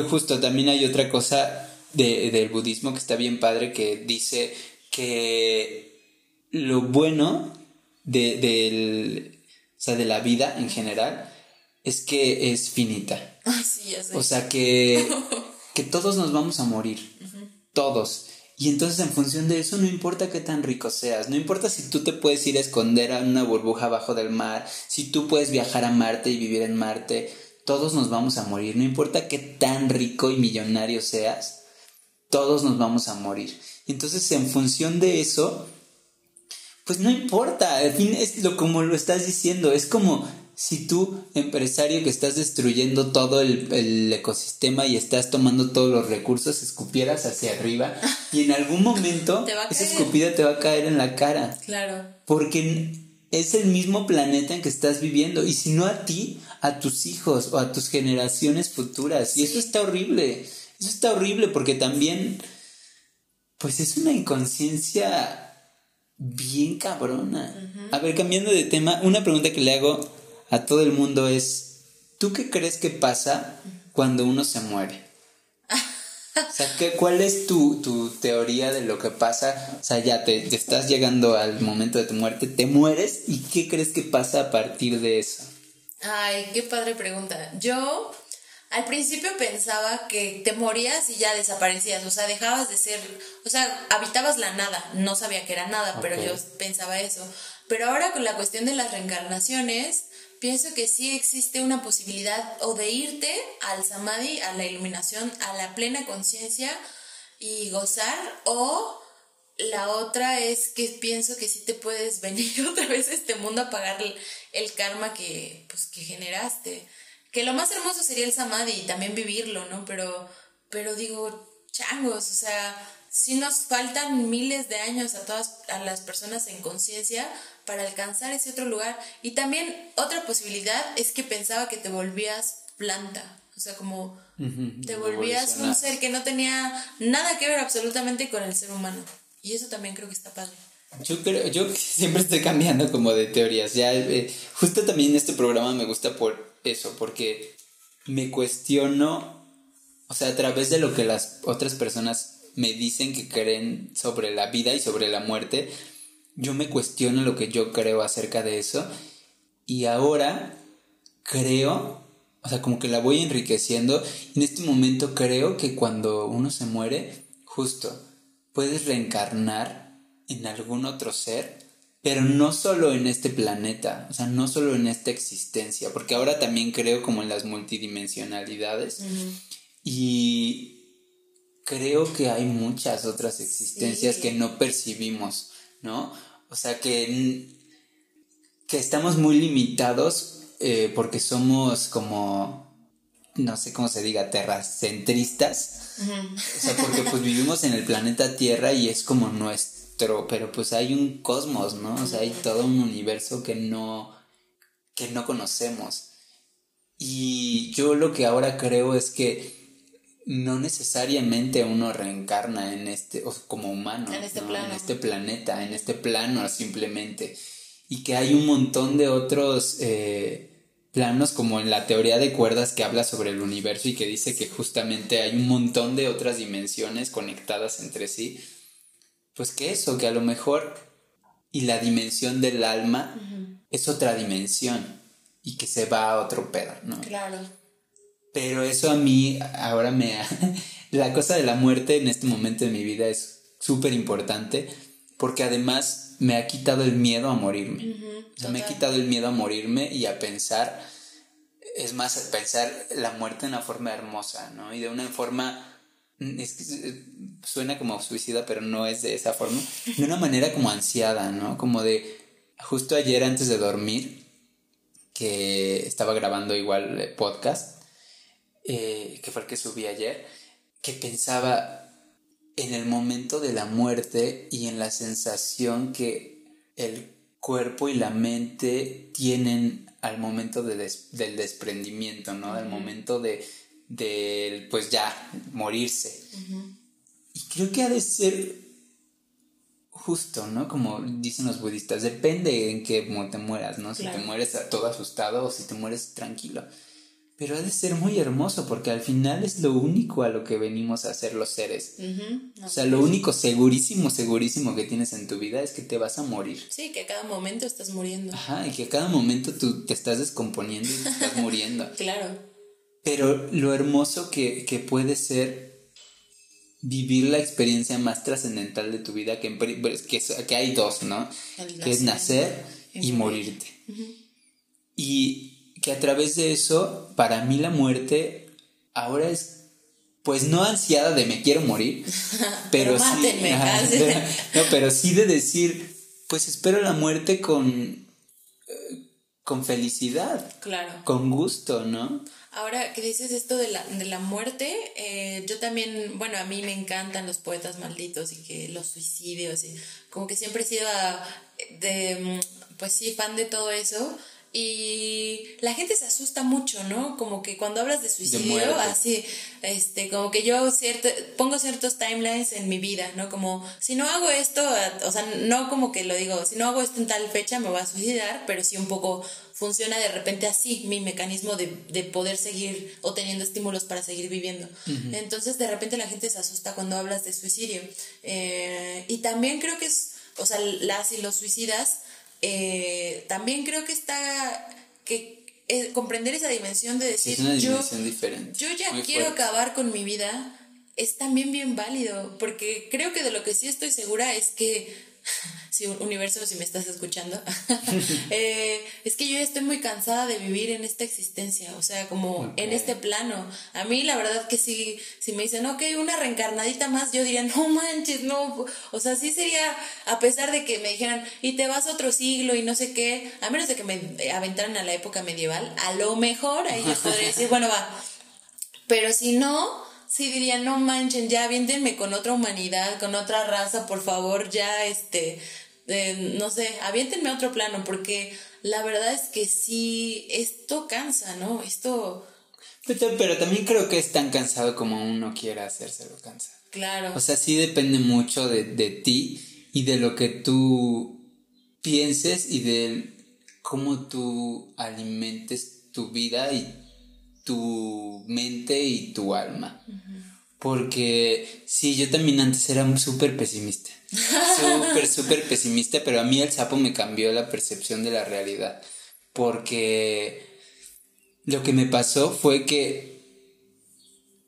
Justo también hay otra cosa de, del budismo que está bien padre que dice que lo bueno de, del, o sea, de la vida en general es que es finita. O sea, que, que todos nos vamos a morir. Todos. Y entonces en función de eso no importa qué tan rico seas, no importa si tú te puedes ir a esconder a una burbuja abajo del mar, si tú puedes viajar a Marte y vivir en Marte, todos nos vamos a morir, no importa qué tan rico y millonario seas, todos nos vamos a morir. Entonces, en función de eso, pues no importa, al fin es lo como lo estás diciendo, es como si tú, empresario que estás destruyendo todo el, ecosistema y estás tomando todos los recursos, escupieras hacia arriba y en algún momento esa escupida te va a caer en la cara. Claro. Porque es el mismo planeta en que estás viviendo y si no a ti, a tus hijos o a tus generaciones futuras. Y eso está horrible. Eso está horrible porque también, pues es una inconsciencia bien cabrona. A ver, cambiando de tema, una pregunta que le hago a todo el mundo es, ¿tú qué crees que pasa cuando uno se muere? O sea, ¿qué, ¿cuál es tu, tu, teoría de lo que pasa? O sea, ya te, te, estás llegando al momento de tu muerte, te mueres y ¿qué crees que pasa a partir de eso? Ay, qué padre pregunta. Yo al principio pensaba que te morías y ya desaparecías, o sea, dejabas de ser, o sea, habitabas la nada, no sabía que era nada, pero yo pensaba eso. Pero ahora con la cuestión de las reencarnaciones, pienso que sí existe una posibilidad o de irte al samadhi, a la iluminación, a la plena conciencia y gozar, o la otra es que pienso que sí te puedes venir otra vez a este mundo a pagar el, karma que, pues, que generaste. Que lo más hermoso sería el samadhi y también vivirlo, ¿no? Pero, pero digo, changos, o sea, sí nos faltan miles de años a todas a las personas en conciencia para alcanzar ese otro lugar. Y también otra posibilidad es que pensaba que te volvías planta. O sea, como te volvías un ser que no tenía nada que ver absolutamente con el ser humano. Y eso también creo que está padre. Yo creo, yo siempre estoy cambiando como de teorías. Ya, eh, justo también este programa me gusta por eso, porque me cuestiono, o sea, a través de lo que las otras personas me dicen que creen sobre la vida y sobre la muerte, yo me cuestiono lo que yo creo acerca de eso. Y ahora creo, o sea, como que la voy enriqueciendo. En este momento creo que cuando uno se muere, justo, puedes reencarnar en algún otro ser, pero no solo en este planeta, o sea, no solo en esta existencia, porque ahora también creo como en las multidimensionalidades. Y creo que hay muchas otras existencias que no percibimos, ¿no? O sea que, que estamos muy limitados eh, porque somos como, no sé cómo se diga, terracentristas. O sea, porque pues vivimos en el planeta Tierra y es como nuestro, pero pues hay un cosmos, ¿no? O sea, hay todo un universo que no, que no conocemos. Y yo lo que ahora creo es que no necesariamente uno reencarna en este, como humano, en este, en este planeta, en este plano simplemente. Y que hay un montón de otros eh, planos, como en la teoría de cuerdas que habla sobre el universo y que dice que justamente hay un montón de otras dimensiones conectadas entre sí. Pues que eso, que a lo mejor, y la dimensión del alma es otra dimensión y que se va a otro pedo, ¿no? Claro. Pero eso a mí ahora me... la cosa de la muerte en este momento de mi vida es súper importante porque además me ha quitado el miedo a morirme. o sea, me ha quitado el miedo a morirme y a pensar, es más, a pensar la muerte de una forma hermosa, ¿no? Y de una forma, es que suena como suicida, pero no es de esa forma, de una manera como ansiada, ¿no? Como de, justo ayer antes de dormir, que estaba grabando igual podcast, eh, que fue el que subí ayer, que pensaba en el momento de la muerte y en la sensación que el cuerpo y la mente tienen al momento del desprendimiento, ¿no? Al momento de, pues ya, morirse. Y creo que ha de ser justo, ¿no? Como dicen los budistas, depende en qué te mueras, ¿no? Si te mueres todo asustado o si te mueres tranquilo. Pero ha de ser muy hermoso porque al final es lo único a lo que venimos a hacer los seres. o sea, lo único segurísimo, segurísimo que tienes en tu vida es que te vas a morir. Sí, que a cada momento estás muriendo. Ajá, y que a cada momento tú te estás descomponiendo y te estás muriendo. claro. Pero lo hermoso que, puede ser vivir la experiencia más trascendental de tu vida, que, pues, que, que hay dos, ¿no? que es nacer y, morirte. Y que a través de eso, para mí la muerte ahora es, pues no ansiada de me quiero morir, pero, sí, no, pero sí de decir, pues espero la muerte con, eh, con felicidad, claro, con gusto, ¿no? Ahora que dices esto de la, de la muerte, eh, yo también, bueno, a mí me encantan los poetas malditos y que los suicidios, y como que siempre he sido de, mm, pues sí, fan de todo eso, y la gente se asusta mucho, ¿no? Como que cuando hablas de suicidio, así, este, como que yo cierto, pongo ciertos timelines en mi vida, ¿no? Como, si no hago esto, o sea, no como que lo digo, si no hago esto en tal fecha me voy a suicidar, pero sí un poco funciona de repente así mi mecanismo de, de poder seguir o teniendo estímulos para seguir viviendo. Entonces, de repente la gente se asusta cuando hablas de suicidio. Eh, y también creo que es, o sea, las y los suicidas, eh, también creo que está, que eh, comprender esa dimensión de decir, yo, yo ya quiero acabar con mi vida, es también bien válido, porque creo que de lo que sí estoy segura es que si universo, si me estás escuchando, eh, es que yo estoy muy cansada de vivir en esta existencia, o sea, como en este plano. A mí la verdad que si, si me dicen, ok, una reencarnadita más, yo diría, no manches, no, o sea, sí sería, a pesar de que me dijeran, y te vas a otro siglo y no sé qué, a menos de que me aventaran a la época medieval, a lo mejor ahí yo podría decir, bueno, va, pero si no, sí diría, no manchen, ya aviéntenme con otra humanidad, con otra raza, por favor, ya este, no sé, aviéntenme a otro plano, porque la verdad es que sí, esto cansa, ¿no? Esto... Pero, también creo que es tan cansado como uno quiera hacérselo cansado. Claro. O sea, sí depende mucho de, de ti y de lo que tú pienses y de cómo tú alimentes tu vida y tu mente y tu alma. Porque sí, yo también antes era súper pesimista. Súper, súper pesimista, pero a mí el sapo me cambió la percepción de la realidad. Porque lo que me pasó fue que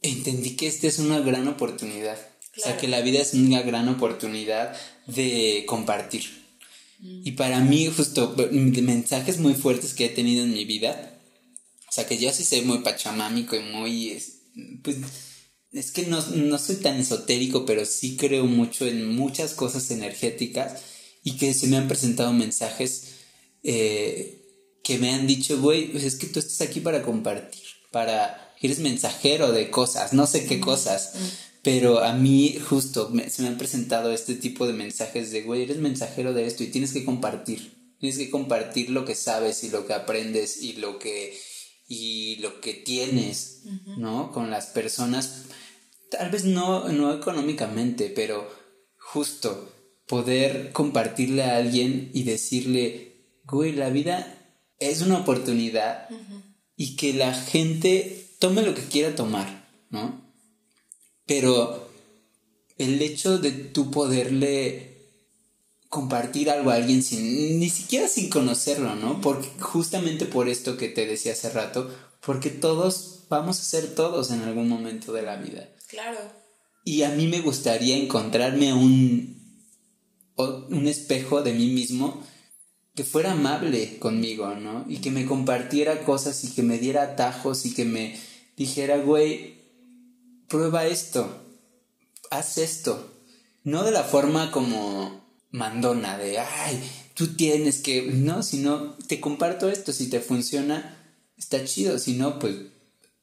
entendí que esta es una gran oportunidad. O sea, que la vida es una gran oportunidad de compartir. Mm. Y para mí, justo, mensajes muy fuertes que he tenido en mi vida. O sea, que yo sí soy muy pachamámico y muy. Pues es que no, no soy tan esotérico, pero sí creo mucho en muchas cosas energéticas y que se me han presentado mensajes eh, que me han dicho, güey, pues es que tú estás aquí para compartir, para, eres mensajero de cosas, no sé qué cosas, pero a mí justo se me han presentado este tipo de mensajes de, güey, eres mensajero de esto y tienes que compartir, tienes que compartir lo que sabes y lo que aprendes y lo que y lo que tienes, ¿no? Con las personas tal vez no, no económicamente, pero justo poder compartirle a alguien y decirle, güey, la vida es una oportunidad y que la gente tome lo que quiera tomar, ¿no? Pero el hecho de tú poderle compartir algo a alguien sin ni siquiera sin conocerlo, ¿no? Porque justamente por esto que te decía hace rato, porque todos vamos a ser todos en algún momento de la vida. Claro. Y a mí me gustaría encontrarme un, un espejo de mí mismo que fuera amable conmigo, ¿no? Y que me compartiera cosas y que me diera atajos y que me dijera, güey, prueba esto, haz esto. No de la forma como mandona, de, ay, tú tienes que, no, sino te comparto esto, si te funciona, está chido, si no, pues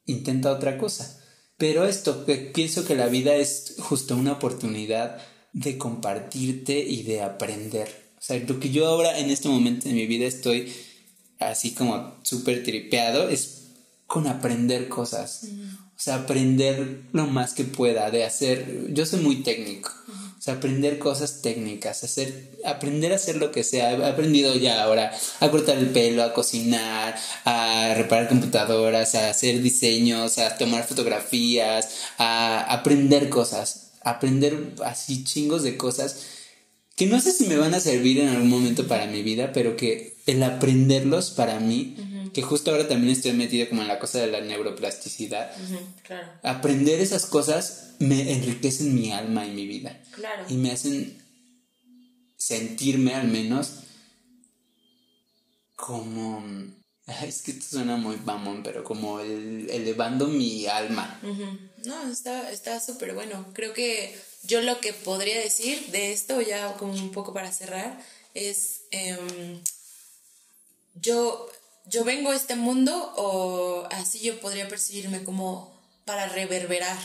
intenta otra cosa. Pero esto, que pienso que la vida es justo una oportunidad de compartirte y de aprender. O sea, lo que yo ahora en este momento de mi vida estoy así como súper tripeado es con aprender cosas. O sea, aprender lo más que pueda de hacer. Yo soy muy técnico. O aprender cosas técnicas, hacer, aprender a hacer lo que sea. He aprendido ya ahora a cortar el pelo, a cocinar, a reparar computadoras, a hacer diseños, a tomar fotografías, a aprender cosas. Aprender así chingos de cosas que no sé si me van a servir en algún momento para mi vida, pero que el aprenderlos para mí que justo ahora también estoy metido como en la cosa de la neuroplasticidad. Aprender esas cosas me enriquecen mi alma y mi vida. Y me hacen sentirme al menos como... es que esto suena muy mamón, pero como elevando mi alma. No, está súper bueno. Creo que yo lo que podría decir de esto, ya como un poco para cerrar, es... Em, yo yo vengo a este mundo o así yo podría percibirme como para reverberar,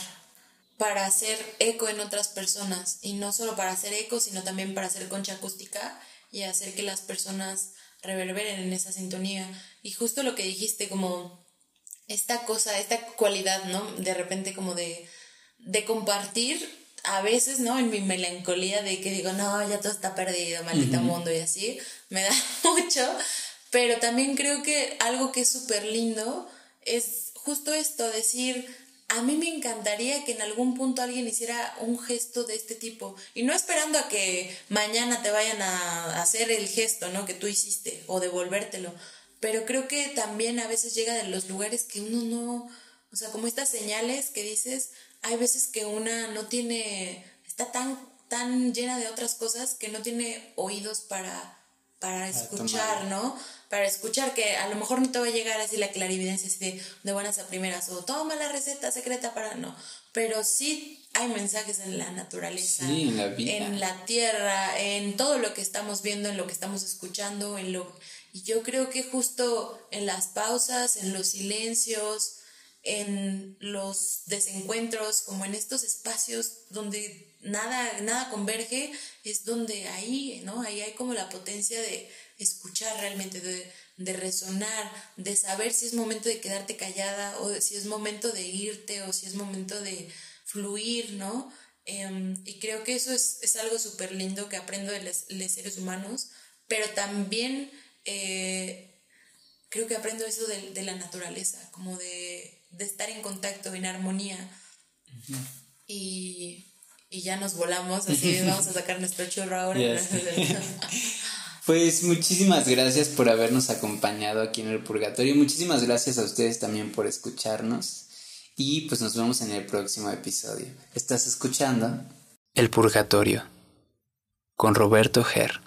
para hacer eco en otras personas y no solo para hacer eco, sino también para hacer concha acústica y hacer que las personas reverberen en esa sintonía. Y justo lo que dijiste, como esta cosa, esta cualidad, ¿no? De repente como de, de compartir a veces, ¿no? En mi melancolía de que digo, no, ya todo está perdido, maldito mundo y así, me da mucho, pero también creo que algo que es súper lindo es justo esto, decir, a mí me encantaría que en algún punto alguien hiciera un gesto de este tipo y no esperando a que mañana te vayan a hacer el gesto, ¿no? Que tú hiciste o devolvértelo. Pero creo que también a veces llega de los lugares que uno no, o sea, como estas señales que dices, hay veces que una no tiene, está tan, tan llena de otras cosas que no tiene oídos para, para escuchar, ¿no? Para escuchar que a lo mejor no te va a llegar así la clarividencia así de, buenas a primeras o toma la receta secreta para no, pero sí hay mensajes en la naturaleza, en, la en la tierra, en todo lo que estamos viendo, en lo que estamos escuchando, en lo y yo creo que justo en las pausas, en los silencios, en los desencuentros, como en estos espacios donde nada, nada converge, es donde ahí, ¿no? Ahí hay como la potencia de escuchar realmente, de, de resonar, de saber si es momento de quedarte callada o si es momento de irte o si es momento de fluir, ¿no? Em, y creo que eso es, es algo súper lindo que aprendo de los, seres humanos, pero también eh, creo que aprendo eso de, de la naturaleza, como de, de, estar en contacto, en armonía. y, y, ya nos volamos, así vamos a sacar nuestro churro ahora. Pues muchísimas gracias por habernos acompañado aquí en el Purgatorio. Muchísimas gracias a ustedes también por escucharnos. Y pues nos vemos en el próximo episodio. Estás escuchando El Purgatorio con Roberto Ger.